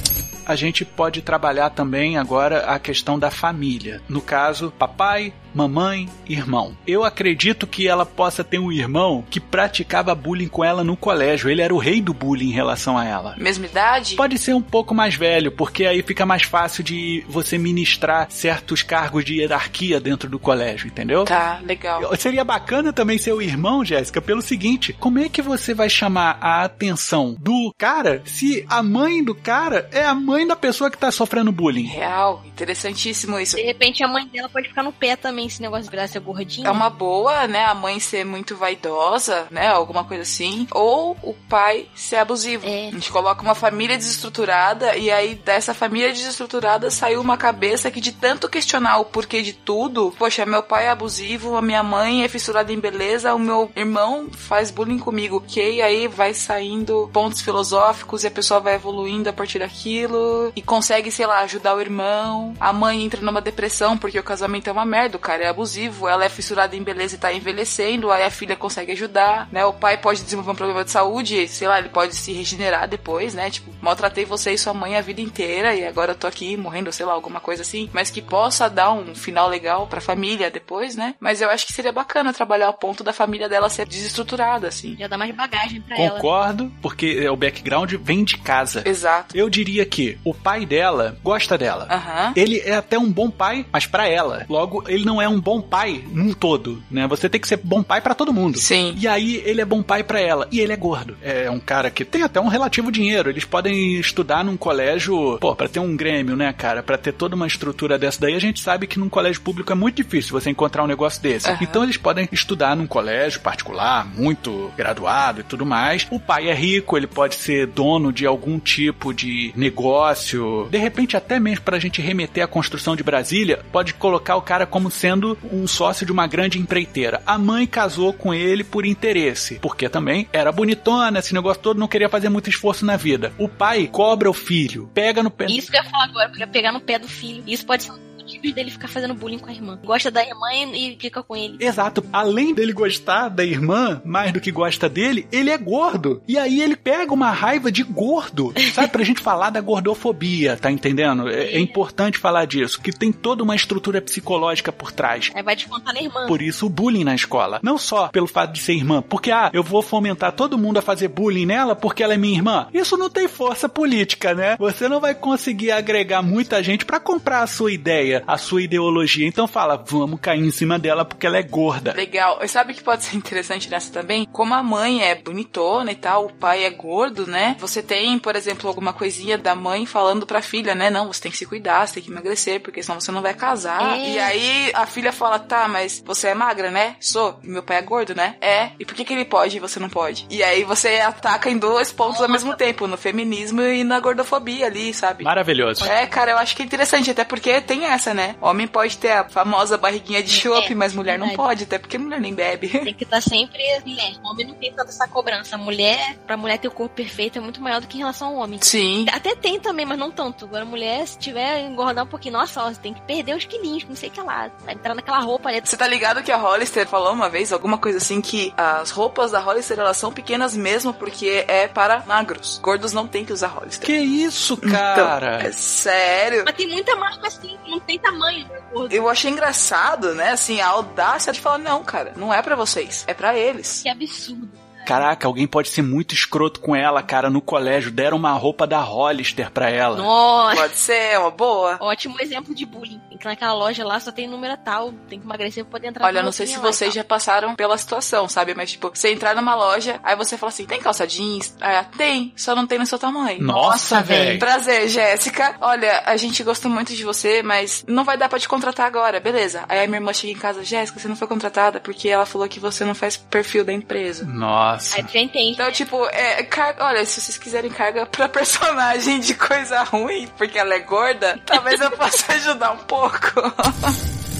A gente pode trabalhar também agora a questão da família. No caso, papai, mamãe, irmão. Eu acredito que ela possa ter um irmão que praticava bullying com ela no colégio. Ele era o rei do bullying em relação a ela. Mesma idade? Pode ser um pouco mais velho, porque aí fica mais fácil de você ministrar certos cargos de hierarquia dentro do colégio, entendeu? Tá, legal. Seria bacana também ser o irmão, Jéssica, pelo seguinte: como é que você vai chamar a atenção do cara se a mãe do cara é a mãe da pessoa que tá sofrendo bullying? Real, interessantíssimo isso. De repente a mãe dela pode ficar no pé também esse negócio de virar ser gordinho. É uma boa, né? A mãe ser muito vaidosa, né? Alguma coisa assim. Ou o pai ser abusivo. É. A gente coloca uma família desestruturada e aí dessa família desestruturada saiu uma cabeça que de tanto questionar o porquê de tudo, poxa, meu pai é abusivo, a minha mãe é fissurada em beleza, o meu irmão faz bullying comigo, ok? Aí vai saindo pontos filosóficos e a pessoa vai evoluindo a partir daquilo e consegue, sei lá, ajudar o irmão. A mãe entra numa depressão porque o casamento é uma merda, o cara é abusivo, ela é fissurada em beleza e tá envelhecendo, aí a filha consegue ajudar, né? O pai pode desenvolver um problema de saúde, sei lá, ele pode se regenerar depois, né? Tipo, maltratei você e sua mãe a vida inteira e agora eu tô aqui morrendo, sei lá, alguma coisa assim, mas que possa dar um final legal pra família depois, né? Mas eu acho que seria bacana trabalhar o ponto da família dela ser desestruturada, assim. Já dá mais bagagem pra ela. Concordo, porque o background vem de casa. Exato. Eu diria que o pai dela gosta dela. Aham. Ele é até um bom pai, mas pra ela. Logo, ele não é um bom pai num todo, né? Você tem que ser bom pai pra todo mundo. Sim. E aí ele é bom pai pra ela. E ele é gordo. É um cara que tem até um relativo dinheiro. Eles podem estudar num colégio, pô, pra ter um grêmio, né, cara? Pra ter toda uma estrutura dessa daí, a gente sabe que num colégio público é muito difícil você encontrar um negócio desse. Aham. Então eles podem estudar num colégio particular, muito graduado e tudo mais. O pai é rico, ele pode ser dono de algum tipo de negócio. De repente, até mesmo pra gente remeter à construção de Brasília, pode colocar o cara como sendo um sócio de uma grande empreiteira. A mãe casou com ele por interesse, porque também era bonitona, esse negócio todo, não queria fazer muito esforço na vida. O pai cobra o filho, pega no pé. Isso que eu ia falar agora, porque pegar no pé do filho. Isso pode ser motivos dele ficar fazendo bullying com a irmã. Gosta da irmã e fica com ele. Exato. Além dele gostar da irmã mais do que gosta dele, ele é gordo. E aí ele pega uma raiva de gordo. Sabe, pra gente falar da gordofobia, tá entendendo? É, é importante falar disso, que tem toda uma estrutura psicológica por trás. Aí vai descontar na irmã. Por isso o bullying na escola. Não só pelo fato de ser irmã, porque ah, eu vou fomentar todo mundo a fazer bullying nela porque ela é minha irmã. Isso não tem força política, né? Você não vai conseguir agregar muita gente pra comprar a sua ideia, a sua ideologia. Então fala, vamos cair em cima dela porque ela é gorda. Legal. E sabe o que pode ser interessante nessa também? Como a mãe é bonitona e tal, o pai é gordo, né? Você tem, por exemplo, alguma coisinha da mãe falando pra filha, né? Não, você tem que se cuidar, você tem que emagrecer, porque senão você não vai casar. É. E aí a filha fala, tá, mas você é magra, né? Sou. E meu pai é gordo, né? É. E por que, que ele pode e você não pode? E aí você ataca em dois pontos ao mesmo tempo, no feminismo e na gordofobia ali, sabe? Maravilhoso. É, cara, eu acho que é interessante, até porque tem essa, né? Homem pode ter a famosa barriguinha de chope, É, mas mulher não verdade. pode, até porque mulher nem bebe. Tem que estar sempre. Mulher. O homem não tem tanta essa cobrança. A mulher, pra mulher ter o corpo perfeito, é muito maior do que em relação ao homem. Sim. Até tem também, mas não tanto. Agora, a mulher, se tiver engordar um pouquinho, nossa, ó, você tem que perder os quilinhos, não sei o que lá. Vai entrar naquela roupa ali. Você tá ligado que a Hollister falou uma vez, alguma coisa assim, que as roupas da Hollister elas são pequenas mesmo porque é para magros. Gordos não tem que usar Hollister. Que isso, Então, cara? é sério. Mas tem muita marca assim, que não tem tamanho pra gordo. Eu achei engraçado, né? Assim, a audácia de falar, não, cara, não é pra vocês, é pra eles. Que absurdo. Caraca, alguém pode ser muito escroto com ela, cara, no colégio. Deram uma roupa da Hollister pra ela. Nossa. Pode ser, é uma boa. Ótimo exemplo de bullying. Naquela loja lá só tem número tal, tem que emagrecer pra poder entrar Olha, não sei se vocês já passaram pela situação, sabe? Mas, tipo, você entrar numa loja, aí você fala assim, tem calça jeans? Ah, tem, só não tem no seu tamanho. Nossa, velho. Prazer, Jéssica. Olha, a gente gosta muito de você, mas não vai dar pra te contratar agora, beleza? Aí a minha irmã chega em casa, Jéssica, você não foi contratada porque ela falou que você não faz perfil da empresa. Nossa. Aí tu já entende. Então, tipo, é, carga, olha, se vocês quiserem carga pra personagem de coisa ruim, porque ela é gorda, talvez eu possa ajudar um pouco.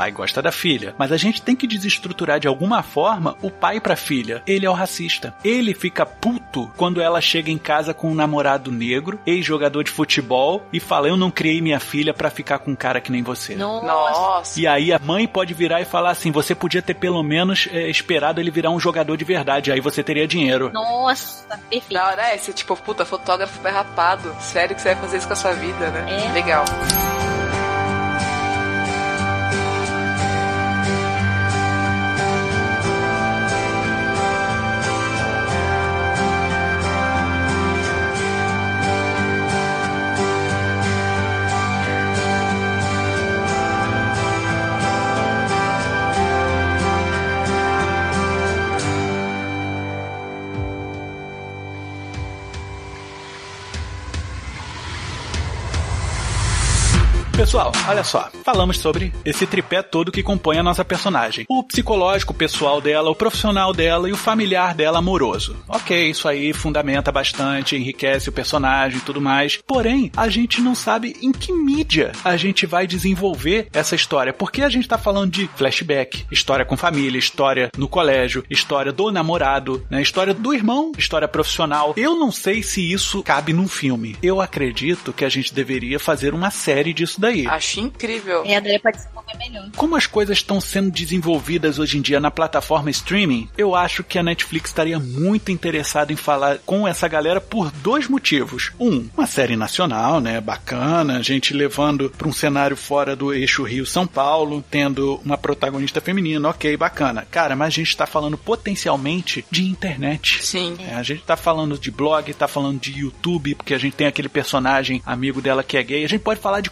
O pai gosta da filha, mas a gente tem que desestruturar de alguma forma o pai pra filha. Ele é o racista. Ele fica puto quando ela chega em casa com um namorado negro, ex-jogador de futebol, e fala: Eu não criei minha filha pra ficar com um cara que nem você. Nossa. Nossa. E aí a mãe pode virar e falar assim: você podia ter pelo menos é, esperado ele virar um jogador de verdade, aí você teria dinheiro. Nossa, perfeito. Da hora é esse, tipo, puta, fotógrafo vai rapado. Sério que você vai fazer isso com a sua vida, né? É. Legal. Pessoal, olha só. Falamos sobre esse tripé todo que compõe a nossa personagem. O psicológico, pessoal dela, o profissional dela e o familiar dela amoroso. Ok, isso aí fundamenta bastante, enriquece o personagem e tudo mais. Porém, a gente não sabe em que mídia a gente vai desenvolver essa história. Porque a gente tá falando de flashback, história com família, história no colégio, história do namorado, né? História do irmão, história profissional. Eu não sei se isso cabe num filme. Eu acredito que a gente deveria fazer uma série disso daí. Acho incrível. É, daí pode desenvolver melhor. Como as coisas estão sendo desenvolvidas hoje em dia na plataforma streaming, eu acho que a Netflix estaria muito interessada em falar com essa galera por dois motivos. Um, uma série nacional, né, bacana, a gente levando para um cenário fora do eixo Rio-São Paulo, tendo uma protagonista feminina, ok, bacana. Cara, mas a gente está falando potencialmente de internet. Sim. É, a gente tá falando de blog, tá falando de YouTube, porque a gente tem aquele personagem amigo dela que é gay. A gente pode falar de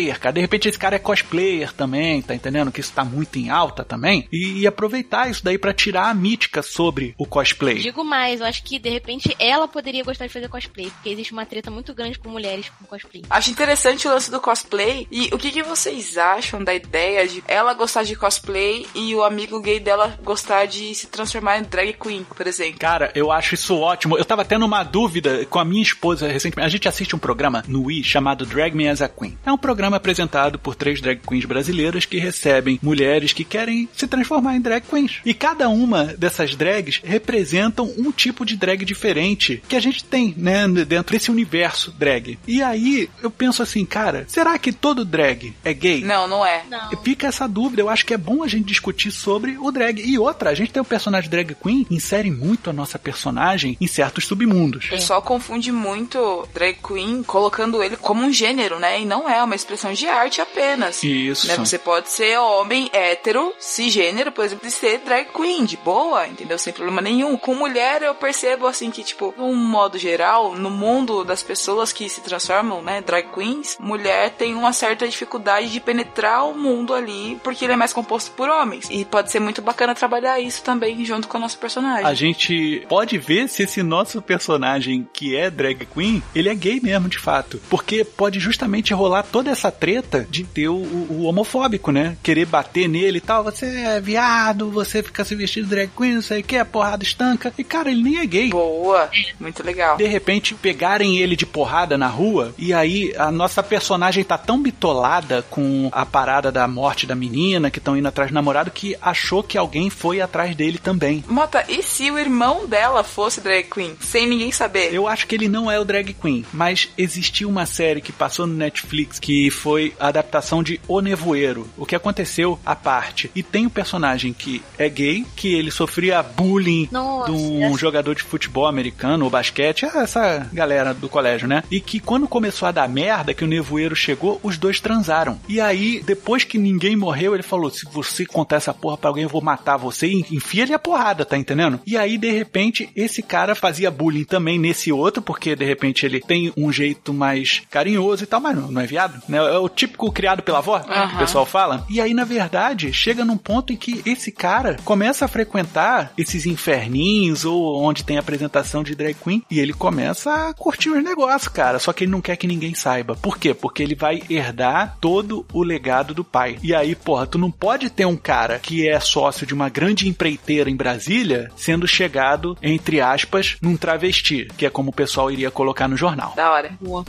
cosplayer, cara. De repente esse cara é cosplayer também, tá entendendo? Que isso tá muito em alta também. E, e aproveitar isso daí pra tirar a mítica sobre o cosplay. Digo mais, eu acho que de repente ela poderia gostar de fazer cosplay, porque existe uma treta muito grande com mulheres com cosplay. Acho interessante o lance do cosplay. E o que, que vocês acham da ideia de ela gostar de cosplay e o amigo gay dela gostar de se transformar em drag queen, por exemplo? Cara, eu acho isso ótimo. Eu tava tendo uma dúvida com a minha esposa recentemente. A gente assiste um programa no Wii chamado Drag Me as a Queen. É um programa apresentado por três drag queens brasileiras que recebem mulheres que querem se transformar em drag queens. E cada uma dessas drags representam um tipo de drag diferente que a gente tem, né, dentro desse universo drag. E aí eu penso assim, cara, será que todo drag é gay? Não, não é. Não. Fica essa dúvida, eu acho que é bom a gente discutir sobre o drag. E outra, a gente tem o personagem drag queen, insere muito a nossa personagem em certos submundos. O pessoal confunde muito drag queen colocando ele como um gênero, né? E não é, é uma expressão de arte apenas. Isso. Né? Você pode ser homem hétero, cisgênero, por exemplo, e ser drag queen, de boa, entendeu? Sem problema nenhum. Com mulher, eu percebo assim que, tipo, num modo geral, no mundo das pessoas que se transformam, né, drag queens, mulher tem uma certa dificuldade de penetrar o mundo ali, porque ele é mais composto por homens. E pode ser muito bacana trabalhar isso também junto com o nosso personagem. A gente pode ver se esse nosso personagem que é drag queen, ele é gay mesmo, de fato. Porque pode justamente rolar toda essa treta de ter o, o homofóbico, né? Querer bater nele e tal. Você é viado, você fica se vestindo de drag queen, não sei o que, a porrada estanca. E cara, ele nem é gay. Boa, muito legal. De repente pegarem ele de porrada na rua e aí a nossa personagem tá tão bitolada com a parada da morte da menina que estão indo atrás do namorado que achou que alguém foi atrás dele também. Mota, e se o irmão dela fosse drag queen, sem ninguém saber? Eu acho que ele não é o drag queen, mas existiu uma série que passou no Netflix que foi a adaptação de O Nevoeiro. O que aconteceu à parte. E tem um personagem que é gay, que ele sofria bullying Nossa, de um essa- jogador de futebol americano ou basquete, ah, essa galera do colégio, né? E que quando começou a dar merda, que o nevoeiro chegou, os dois transaram. E aí, depois que ninguém morreu, ele falou: se você contar essa porra pra alguém, eu vou matar você. E enfia ele a porrada, tá entendendo? E aí, de repente, esse cara fazia bullying também nesse outro, porque de repente ele tem um jeito mais carinhoso e tal, mas não é viado, né? É o típico criado pela avó, que o pessoal fala. E aí, na verdade, chega num ponto em que esse cara começa a frequentar esses inferninhos ou onde tem apresentação de drag queen e ele começa a curtir os negócios, cara. Só que ele não quer que ninguém saiba. Por quê? Porque ele vai herdar todo o legado do pai. E aí, porra, tu não pode ter um cara que é sócio de uma grande empreiteira em Brasília sendo chegado, entre aspas, num travesti, que é como o pessoal iria colocar no jornal. Da hora. Boa.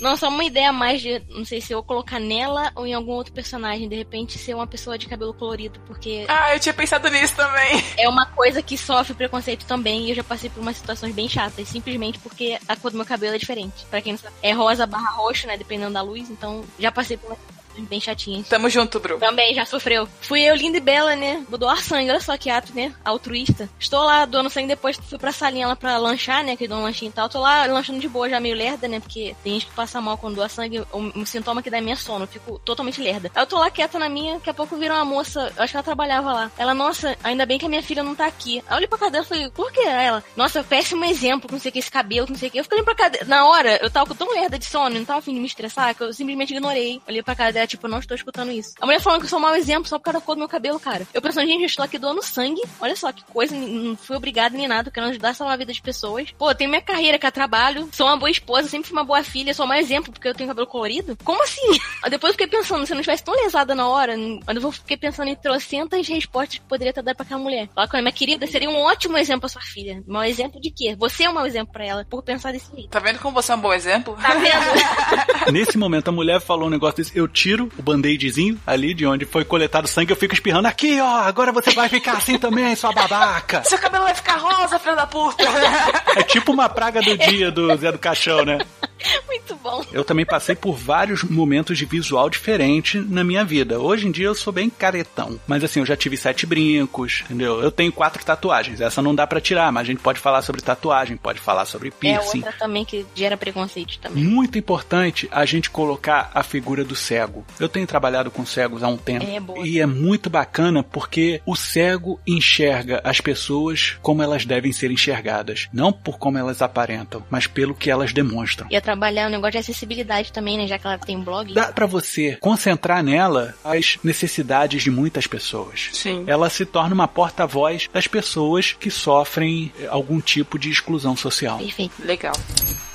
Não, só uma ideia a mais de, não sei se eu colocar nela ou em algum outro personagem, de repente ser uma pessoa de cabelo colorido, porque Ah, eu tinha pensado nisso também. é uma coisa que sofre preconceito também e eu já passei por umas situações bem chatas, simplesmente porque a cor do meu cabelo é diferente. Pra quem não sabe, é rosa barra roxo, né, dependendo da luz, então já passei por situações bem chatinhas. Tamo junto, Bru. Também já sofreu. Fui eu, linda e bela, né? Vou doar sangue, olha só que ato, né? Altruísta. Estou lá doando sangue depois fui pra salinha lá pra lanchar, né? Que dou um lanchinho e tal. Tô lá lanchando de boa, já meio lerda, né? Porque tem gente que passa mal quando doa sangue. Um, um sintoma que dá é minha sono. Eu fico totalmente lerda. Aí eu tô lá quieta na minha, daqui a pouco vira uma moça, eu acho que ela trabalhava lá. Ela, nossa, ainda bem que a minha filha não tá aqui. Aí eu olhei pra cadeira e falei, por que? Aí ela, nossa, péssimo exemplo, não sei o que, esse cabelo, não sei o que. Eu fiquei olhando pra cadeira. Na hora, eu tava com tão lerda de sono, não tava afim de me estressar, que eu simplesmente ignorei. Olhei pra cara dela é tipo, eu não estou escutando isso. A mulher falando que eu sou um mau exemplo só por causa da cor do meu cabelo, cara. Eu pensando, gente, eu estou aqui doando sangue. Olha só que coisa, não fui obrigada nem nada, querendo ajudar a salvar a vida de pessoas. Pô, tenho minha carreira que eu trabalho, sou uma boa esposa, sempre fui uma boa filha, sou um mau exemplo porque eu tenho cabelo colorido. Como assim? Depois eu fiquei pensando, se eu não estivesse tão lesada na hora, quando eu fiquei pensando em trocentas respostas que poderia ter dado pra aquela mulher. Fala com ela, minha querida, seria um ótimo exemplo pra sua filha. Mau exemplo de quê? Você é um mau exemplo pra ela, por pensar desse jeito. Tá vendo como você é um bom exemplo? Tá vendo? Nesse momento, a mulher falou um negócio desse. Eu tiro o band-aidzinho ali de onde foi coletado sangue, eu fico espirrando aqui, ó. Agora você vai ficar assim também, sua babaca. Seu cabelo vai ficar rosa, filho da puta! É tipo uma praga do dia do Zé do Caixão, né? Muito bom. Eu também passei por vários momentos de visual diferente na minha vida. Hoje em dia eu sou bem caretão. Mas assim, eu já tive sete brincos, entendeu? Eu tenho quatro tatuagens. Essa não dá pra tirar, mas a gente pode falar sobre tatuagem, pode falar sobre É piercing. outra também que gera preconceito também. Muito importante a gente colocar a figura do cego. Eu tenho trabalhado com cegos há um tempo. É, boa. E é muito bacana porque o cego enxerga as pessoas como elas devem ser enxergadas. Não por como elas aparentam, mas pelo que elas demonstram. Ia trabalhar o negócio de acessibilidade também, né? Já que ela tem um blog. Dá pra você concentrar nela as necessidades de muitas pessoas. Sim. Ela se torna uma porta-voz das pessoas que sofrem eh, algum tipo de exclusão social. Perfeito. Legal.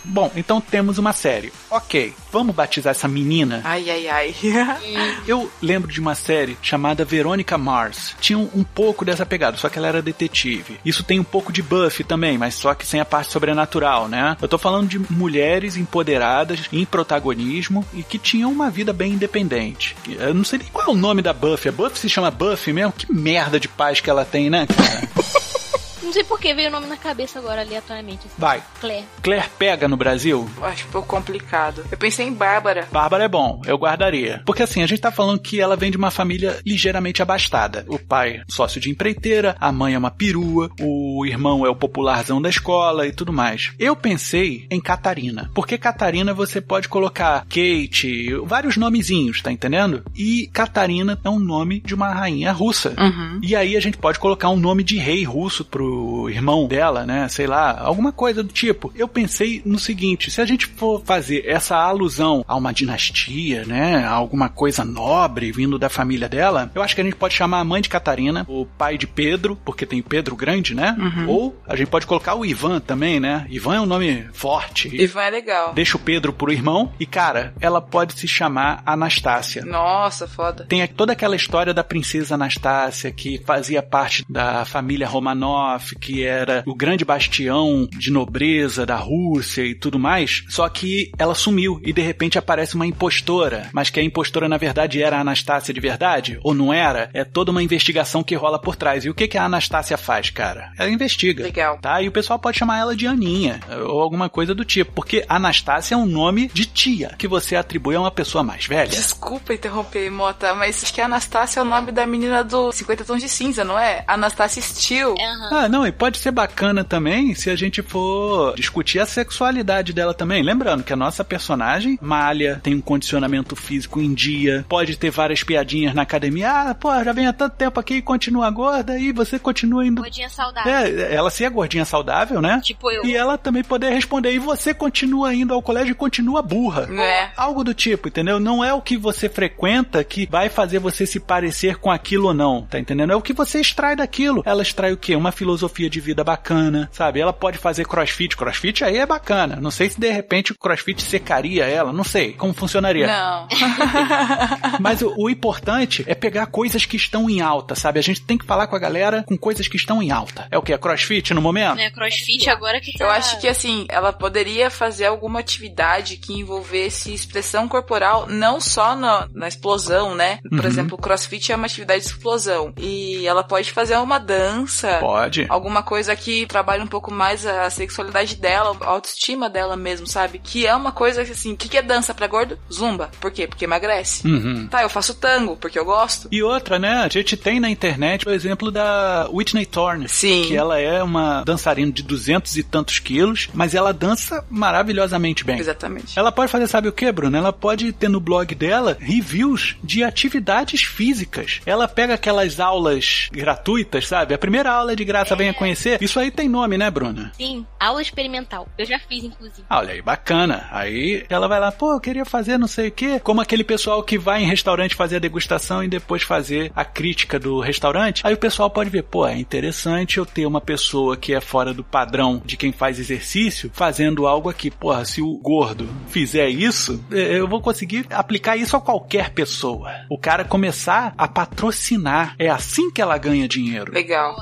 Bom, então temos uma série. Ok, vamos batizar essa menina? Ai, ai, ai. Eu lembro de uma série chamada Veronica Mars. Tinha um, um pouco dessa pegada, só que ela era detetive. Isso tem um pouco de Buffy também, mas só que sem a parte sobrenatural, né? Eu tô falando de mulheres empoderadas em protagonismo e que tinham uma vida bem independente. Eu não sei nem qual é o nome da Buffy. A Buffy se chama Buffy mesmo? Que merda de paz que ela tem, né, cara? Não sei por que veio o nome na cabeça agora, aleatoriamente. assim. Vai. Claire. Claire pega no Brasil? Eu Acho um pouco complicado. Eu pensei em Bárbara. Bárbara é bom, eu guardaria. Porque assim, a gente tá falando que ela vem de uma família ligeiramente abastada. O pai, sócio de empreiteira, a mãe é uma perua, o irmão é o popularzão da escola e tudo mais. Eu pensei em Catarina. Porque Catarina você pode colocar Kate, vários nomezinhos, tá entendendo? E Catarina é um nome de uma rainha russa. Uhum. E aí a gente pode colocar um nome de rei russo pro irmão dela, né? Sei lá, alguma coisa do tipo. Eu pensei no seguinte: se a gente for fazer essa alusão a uma dinastia, né? A alguma coisa nobre vindo da família dela, eu acho que a gente pode chamar a mãe de Catarina, o pai de Pedro, porque tem Pedro Grande, né? Ou a gente pode colocar o Ivan também, né? Ivan é um nome forte. Ivan é legal. Deixa o Pedro pro irmão e, cara, ela pode se chamar Anastácia. Nossa, foda. Tem toda aquela história da princesa Anastácia, que fazia parte da família Romanov, que era o grande bastião de nobreza da Rússia e tudo mais. Só que ela sumiu e de repente aparece uma impostora. Mas que a impostora na verdade era a Anastácia de verdade? Ou não era? É toda uma investigação que rola por trás. E o que, que a Anastácia faz, cara? Ela investiga. Legal. Tá? E o pessoal pode chamar ela de Aninha, ou alguma coisa do tipo. Porque Anastácia é um nome de tia, que você atribui a uma pessoa mais velha. Desculpa interromper, Mota, mas acho que a Anastácia é o nome da menina do 50 Tons de Cinza, não é? Anastácia Steele. É, aham. Ah, não, e pode ser bacana também se a gente for discutir a sexualidade dela também. Lembrando que a nossa personagem, Malha, tem um condicionamento físico em dia, pode ter várias piadinhas na academia. Ah, pô, já vem há tanto tempo aqui e continua gorda e você continua indo. Gordinha saudável. É, ela ser a gordinha saudável, né? Tipo eu. E ela também poder responder, e você continua indo ao colégio e continua burra. É. Algo do tipo, entendeu? Não é o que você frequenta que vai fazer você se parecer com aquilo ou não, tá entendendo? É o que você extrai daquilo. Ela extrai o quê? Uma filosofia de vida bacana, sabe? Ela pode fazer crossfit. Crossfit aí é bacana. Não sei se de repente o crossfit secaria ela, não sei como funcionaria. Não. Mas o, o importante é pegar coisas que estão em alta, sabe? A gente tem que falar com a galera com coisas que estão em alta. É o que? É crossfit no momento? É, crossfit agora que tá... Eu acho que assim, ela poderia fazer alguma atividade que envolvesse expressão corporal, não só na, na explosão, né? Por Uhum. exemplo, o crossfit é uma atividade de explosão. E ela pode fazer uma dança. Pode. Alguma coisa que trabalhe um pouco mais a sexualidade dela, a autoestima dela mesmo, sabe? Que é uma coisa que assim, o que, que é dança pra gordo? Zumba. Por quê? Porque emagrece. Uhum. Tá, eu faço tango, porque eu gosto. E outra, né? A gente tem na internet o exemplo da Whitney Thorne. Sim. Que ela é uma dançarina de duzentos e tantos quilos, mas ela dança maravilhosamente bem. Exatamente. Ela pode fazer, sabe o que, Bruno? Ela pode ter no blog dela reviews de atividades físicas. Ela pega aquelas aulas gratuitas, sabe? A primeira aula é de graça. Venha conhecer. Isso aí tem nome, né, Bruna? Sim, aula experimental. Eu já fiz, inclusive. Ah, olha aí, bacana. Aí ela vai lá, pô, eu queria fazer não sei o quê. Como aquele pessoal que vai em restaurante fazer a degustação e depois fazer a crítica do restaurante. Aí o pessoal pode ver, pô, é interessante eu ter uma pessoa que é fora do padrão de quem faz exercício fazendo algo aqui. Porra, se o gordo fizer isso, eh, eu vou conseguir aplicar isso a qualquer pessoa. O cara começar a patrocinar. É assim que ela ganha dinheiro. Legal.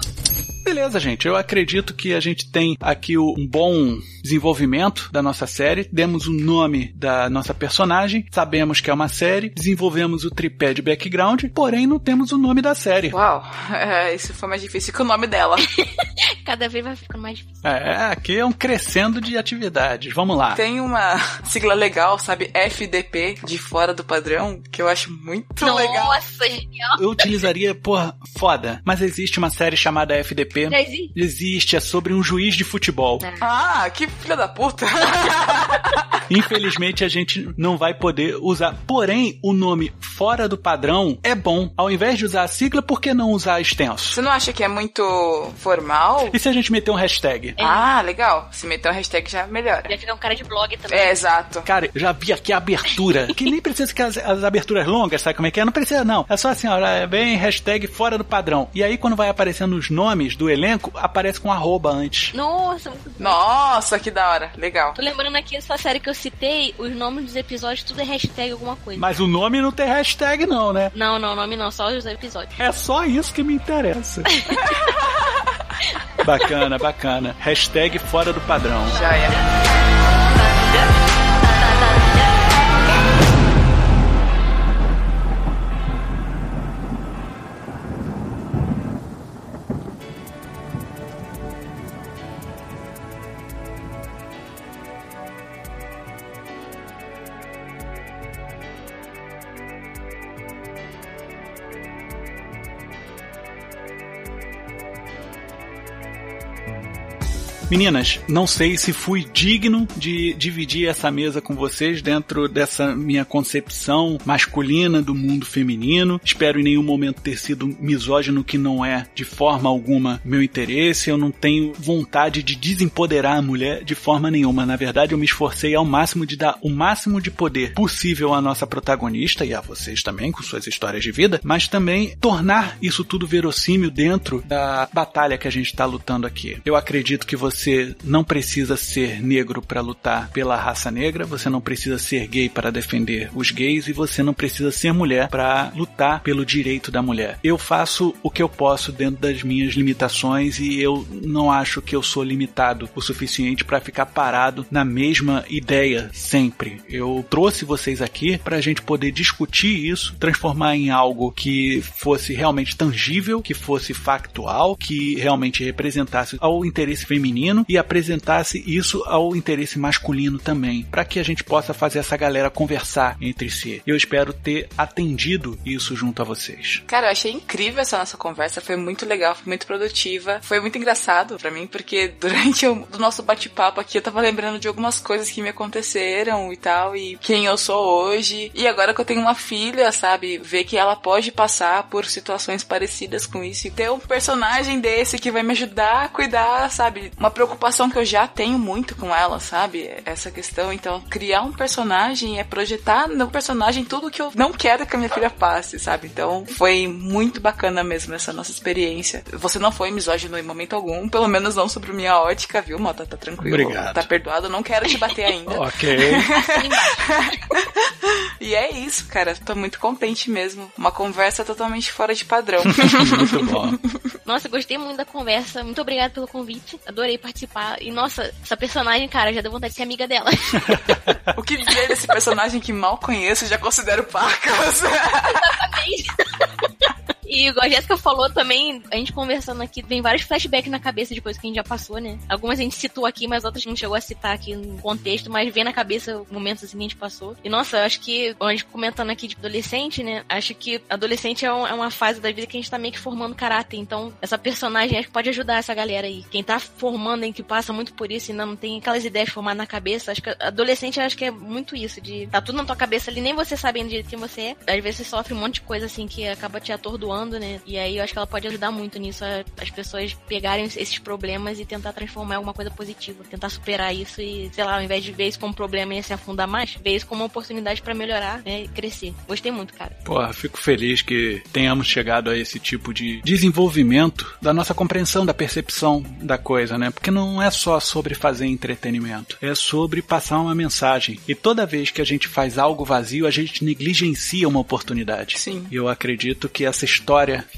Beleza, gente. Eu acredito que a gente tem aqui um bom desenvolvimento da nossa série. Demos o nome da nossa personagem. Sabemos que é uma série. Desenvolvemos o tripé de background. Porém, não temos o nome da série. Uau, é, isso foi mais difícil que o nome dela. Cada vez vai ficando mais difícil. É, aqui é um crescendo de atividades. Vamos lá. Tem uma sigla legal, sabe? FDP, de fora do padrão, que eu acho muito legal. Nossa, genial. Eu utilizaria, porra, foda. Mas existe uma série chamada FDP. Já existe? Existe, é sobre um juiz de futebol. É. Ah, que filha da puta. Infelizmente a gente não vai poder usar. Porém, o nome fora do padrão é bom. Ao invés de usar a sigla, por que não usar extenso? Você não acha que é muito formal? E se a gente meter um hashtag? Ah, legal. Se meter um hashtag já melhora. Já fica um cara de blog também. É, exato. Cara, eu já vi aqui a abertura. Que nem precisa que as, as aberturas longas, sabe como é que é? Não precisa, não. É só assim, ó, é bem hashtag fora do padrão. E aí, quando vai aparecendo os nomes do elenco, aparece com arroba antes. Nossa. Nossa, que da hora. Legal. Tô lembrando aqui essa série que eu citei, os nomes dos episódios, tudo é hashtag alguma coisa. Mas o nome não tem hashtag, não, né? Não, não, nome não, só os episódios. É só isso que me interessa. bacana, bacana. Hashtag fora do padrão. Já é. Meninas, não sei se fui digno de dividir essa mesa com vocês dentro dessa minha concepção masculina do mundo feminino. Espero em nenhum momento ter sido misógino, que não é de forma alguma meu interesse. Eu não tenho vontade de desempoderar a mulher de forma nenhuma. Na verdade, eu me esforcei ao máximo de dar o máximo de poder possível à nossa protagonista e a vocês também, com suas histórias de vida, mas também tornar isso tudo verossímil dentro da batalha que a gente está lutando aqui. Eu acredito que você não precisa ser negro para lutar pela raça negra, você não precisa ser gay para defender os gays e você não precisa ser mulher para lutar pelo direito da mulher. Eu faço o que eu posso dentro das minhas limitações e eu não acho que eu sou limitado o suficiente para ficar parado na mesma ideia sempre. Eu trouxe vocês aqui para a gente poder discutir isso, transformar em algo que fosse realmente tangível, que fosse factual, que realmente representasse ao interesse feminino e apresentasse isso ao interesse masculino também, para que a gente possa fazer essa galera conversar entre si. Eu espero ter atendido isso junto a vocês. Cara, eu achei incrível essa nossa conversa, foi muito legal, foi muito produtiva, foi muito engraçado pra mim, porque durante o nosso bate-papo aqui eu tava lembrando de algumas coisas que me aconteceram e tal, e quem eu sou hoje. E agora que eu tenho uma filha, sabe, ver que ela pode passar por situações parecidas com isso e ter um personagem desse que vai me ajudar a cuidar, sabe, uma preocupação que eu já tenho muito com ela, sabe, essa questão. Então, criar um personagem é projetar no personagem tudo que eu não quero que a minha filha passe, sabe? Então, foi muito bacana mesmo essa nossa experiência. Você não foi misógino em momento algum, pelo menos não sobre minha ótica, viu, Mota? Tá tranquilo. Obrigado. Tá perdoado, eu não quero te bater ainda. Ok. E é isso, cara. Tô muito contente mesmo. Uma conversa totalmente fora de padrão. Muito bom. Nossa, gostei muito da conversa. Muito obrigada pelo convite. Adorei participar. E nossa, essa personagem, cara, já deu vontade de ser amiga dela. o que dizer desse personagem que mal conheço e já considero pacas? E igual a Jéssica falou também, a gente conversando aqui, vem vários flashbacks na cabeça de coisas que a gente já passou, né? Algumas a gente citou aqui, mas outras não chegou a citar aqui no contexto, mas vem na cabeça momentos assim que a gente passou. E nossa, acho que, a gente comentando aqui de adolescente, né? Acho que adolescente é, um- é uma fase da vida que a gente tá meio que formando caráter. Então, essa personagem acho que pode ajudar essa galera aí. Quem tá formando, em que passa muito por isso e não tem aquelas ideias formadas na cabeça, acho que adolescente acho que é muito isso, de tá tudo na tua cabeça ali, nem você sabendo de quem você é. Às vezes você sofre um monte de coisa assim que acaba te atordoando passando, né? E aí eu acho que ela pode ajudar muito nisso, as pessoas pegarem esses problemas e tentar transformar em alguma coisa positiva, tentar superar isso e, sei lá, ao invés de ver isso como problema e se afundar mais, ver isso como uma oportunidade pra melhorar, né? E crescer. Gostei muito, cara. Porra, fico feliz que tenhamos chegado a esse tipo de desenvolvimento da nossa compreensão, da percepção da coisa, né? Porque não é só sobre fazer entretenimento, é sobre passar uma mensagem. E toda vez que a gente faz algo vazio, a gente negligencia uma oportunidade. Sim. E eu acredito que essa história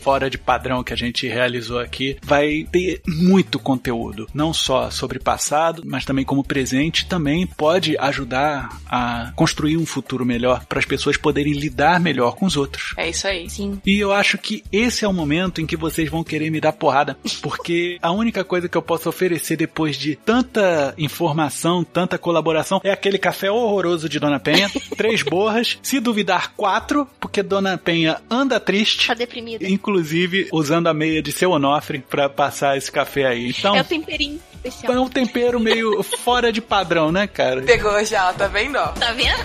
fora de padrão que a gente realizou aqui vai ter muito conteúdo, não só sobre passado, mas também como presente, também pode ajudar a construir um futuro melhor para as pessoas poderem lidar melhor com os outros. É isso aí. Sim. E eu acho que esse é o momento em que vocês vão querer me dar porrada, porque a única coisa que eu posso oferecer depois de tanta informação, tanta colaboração, é aquele café horroroso de Dona Penha, três borras, se duvidar quatro, porque Dona Penha anda triste, Tá deprimida. inclusive usando a meia de seu Onofre pra passar esse café aí. Então, É o temperinho especial. é um tempero meio fora de padrão, né, cara? Pegou já, tá vendo? Tá vendo?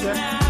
Venha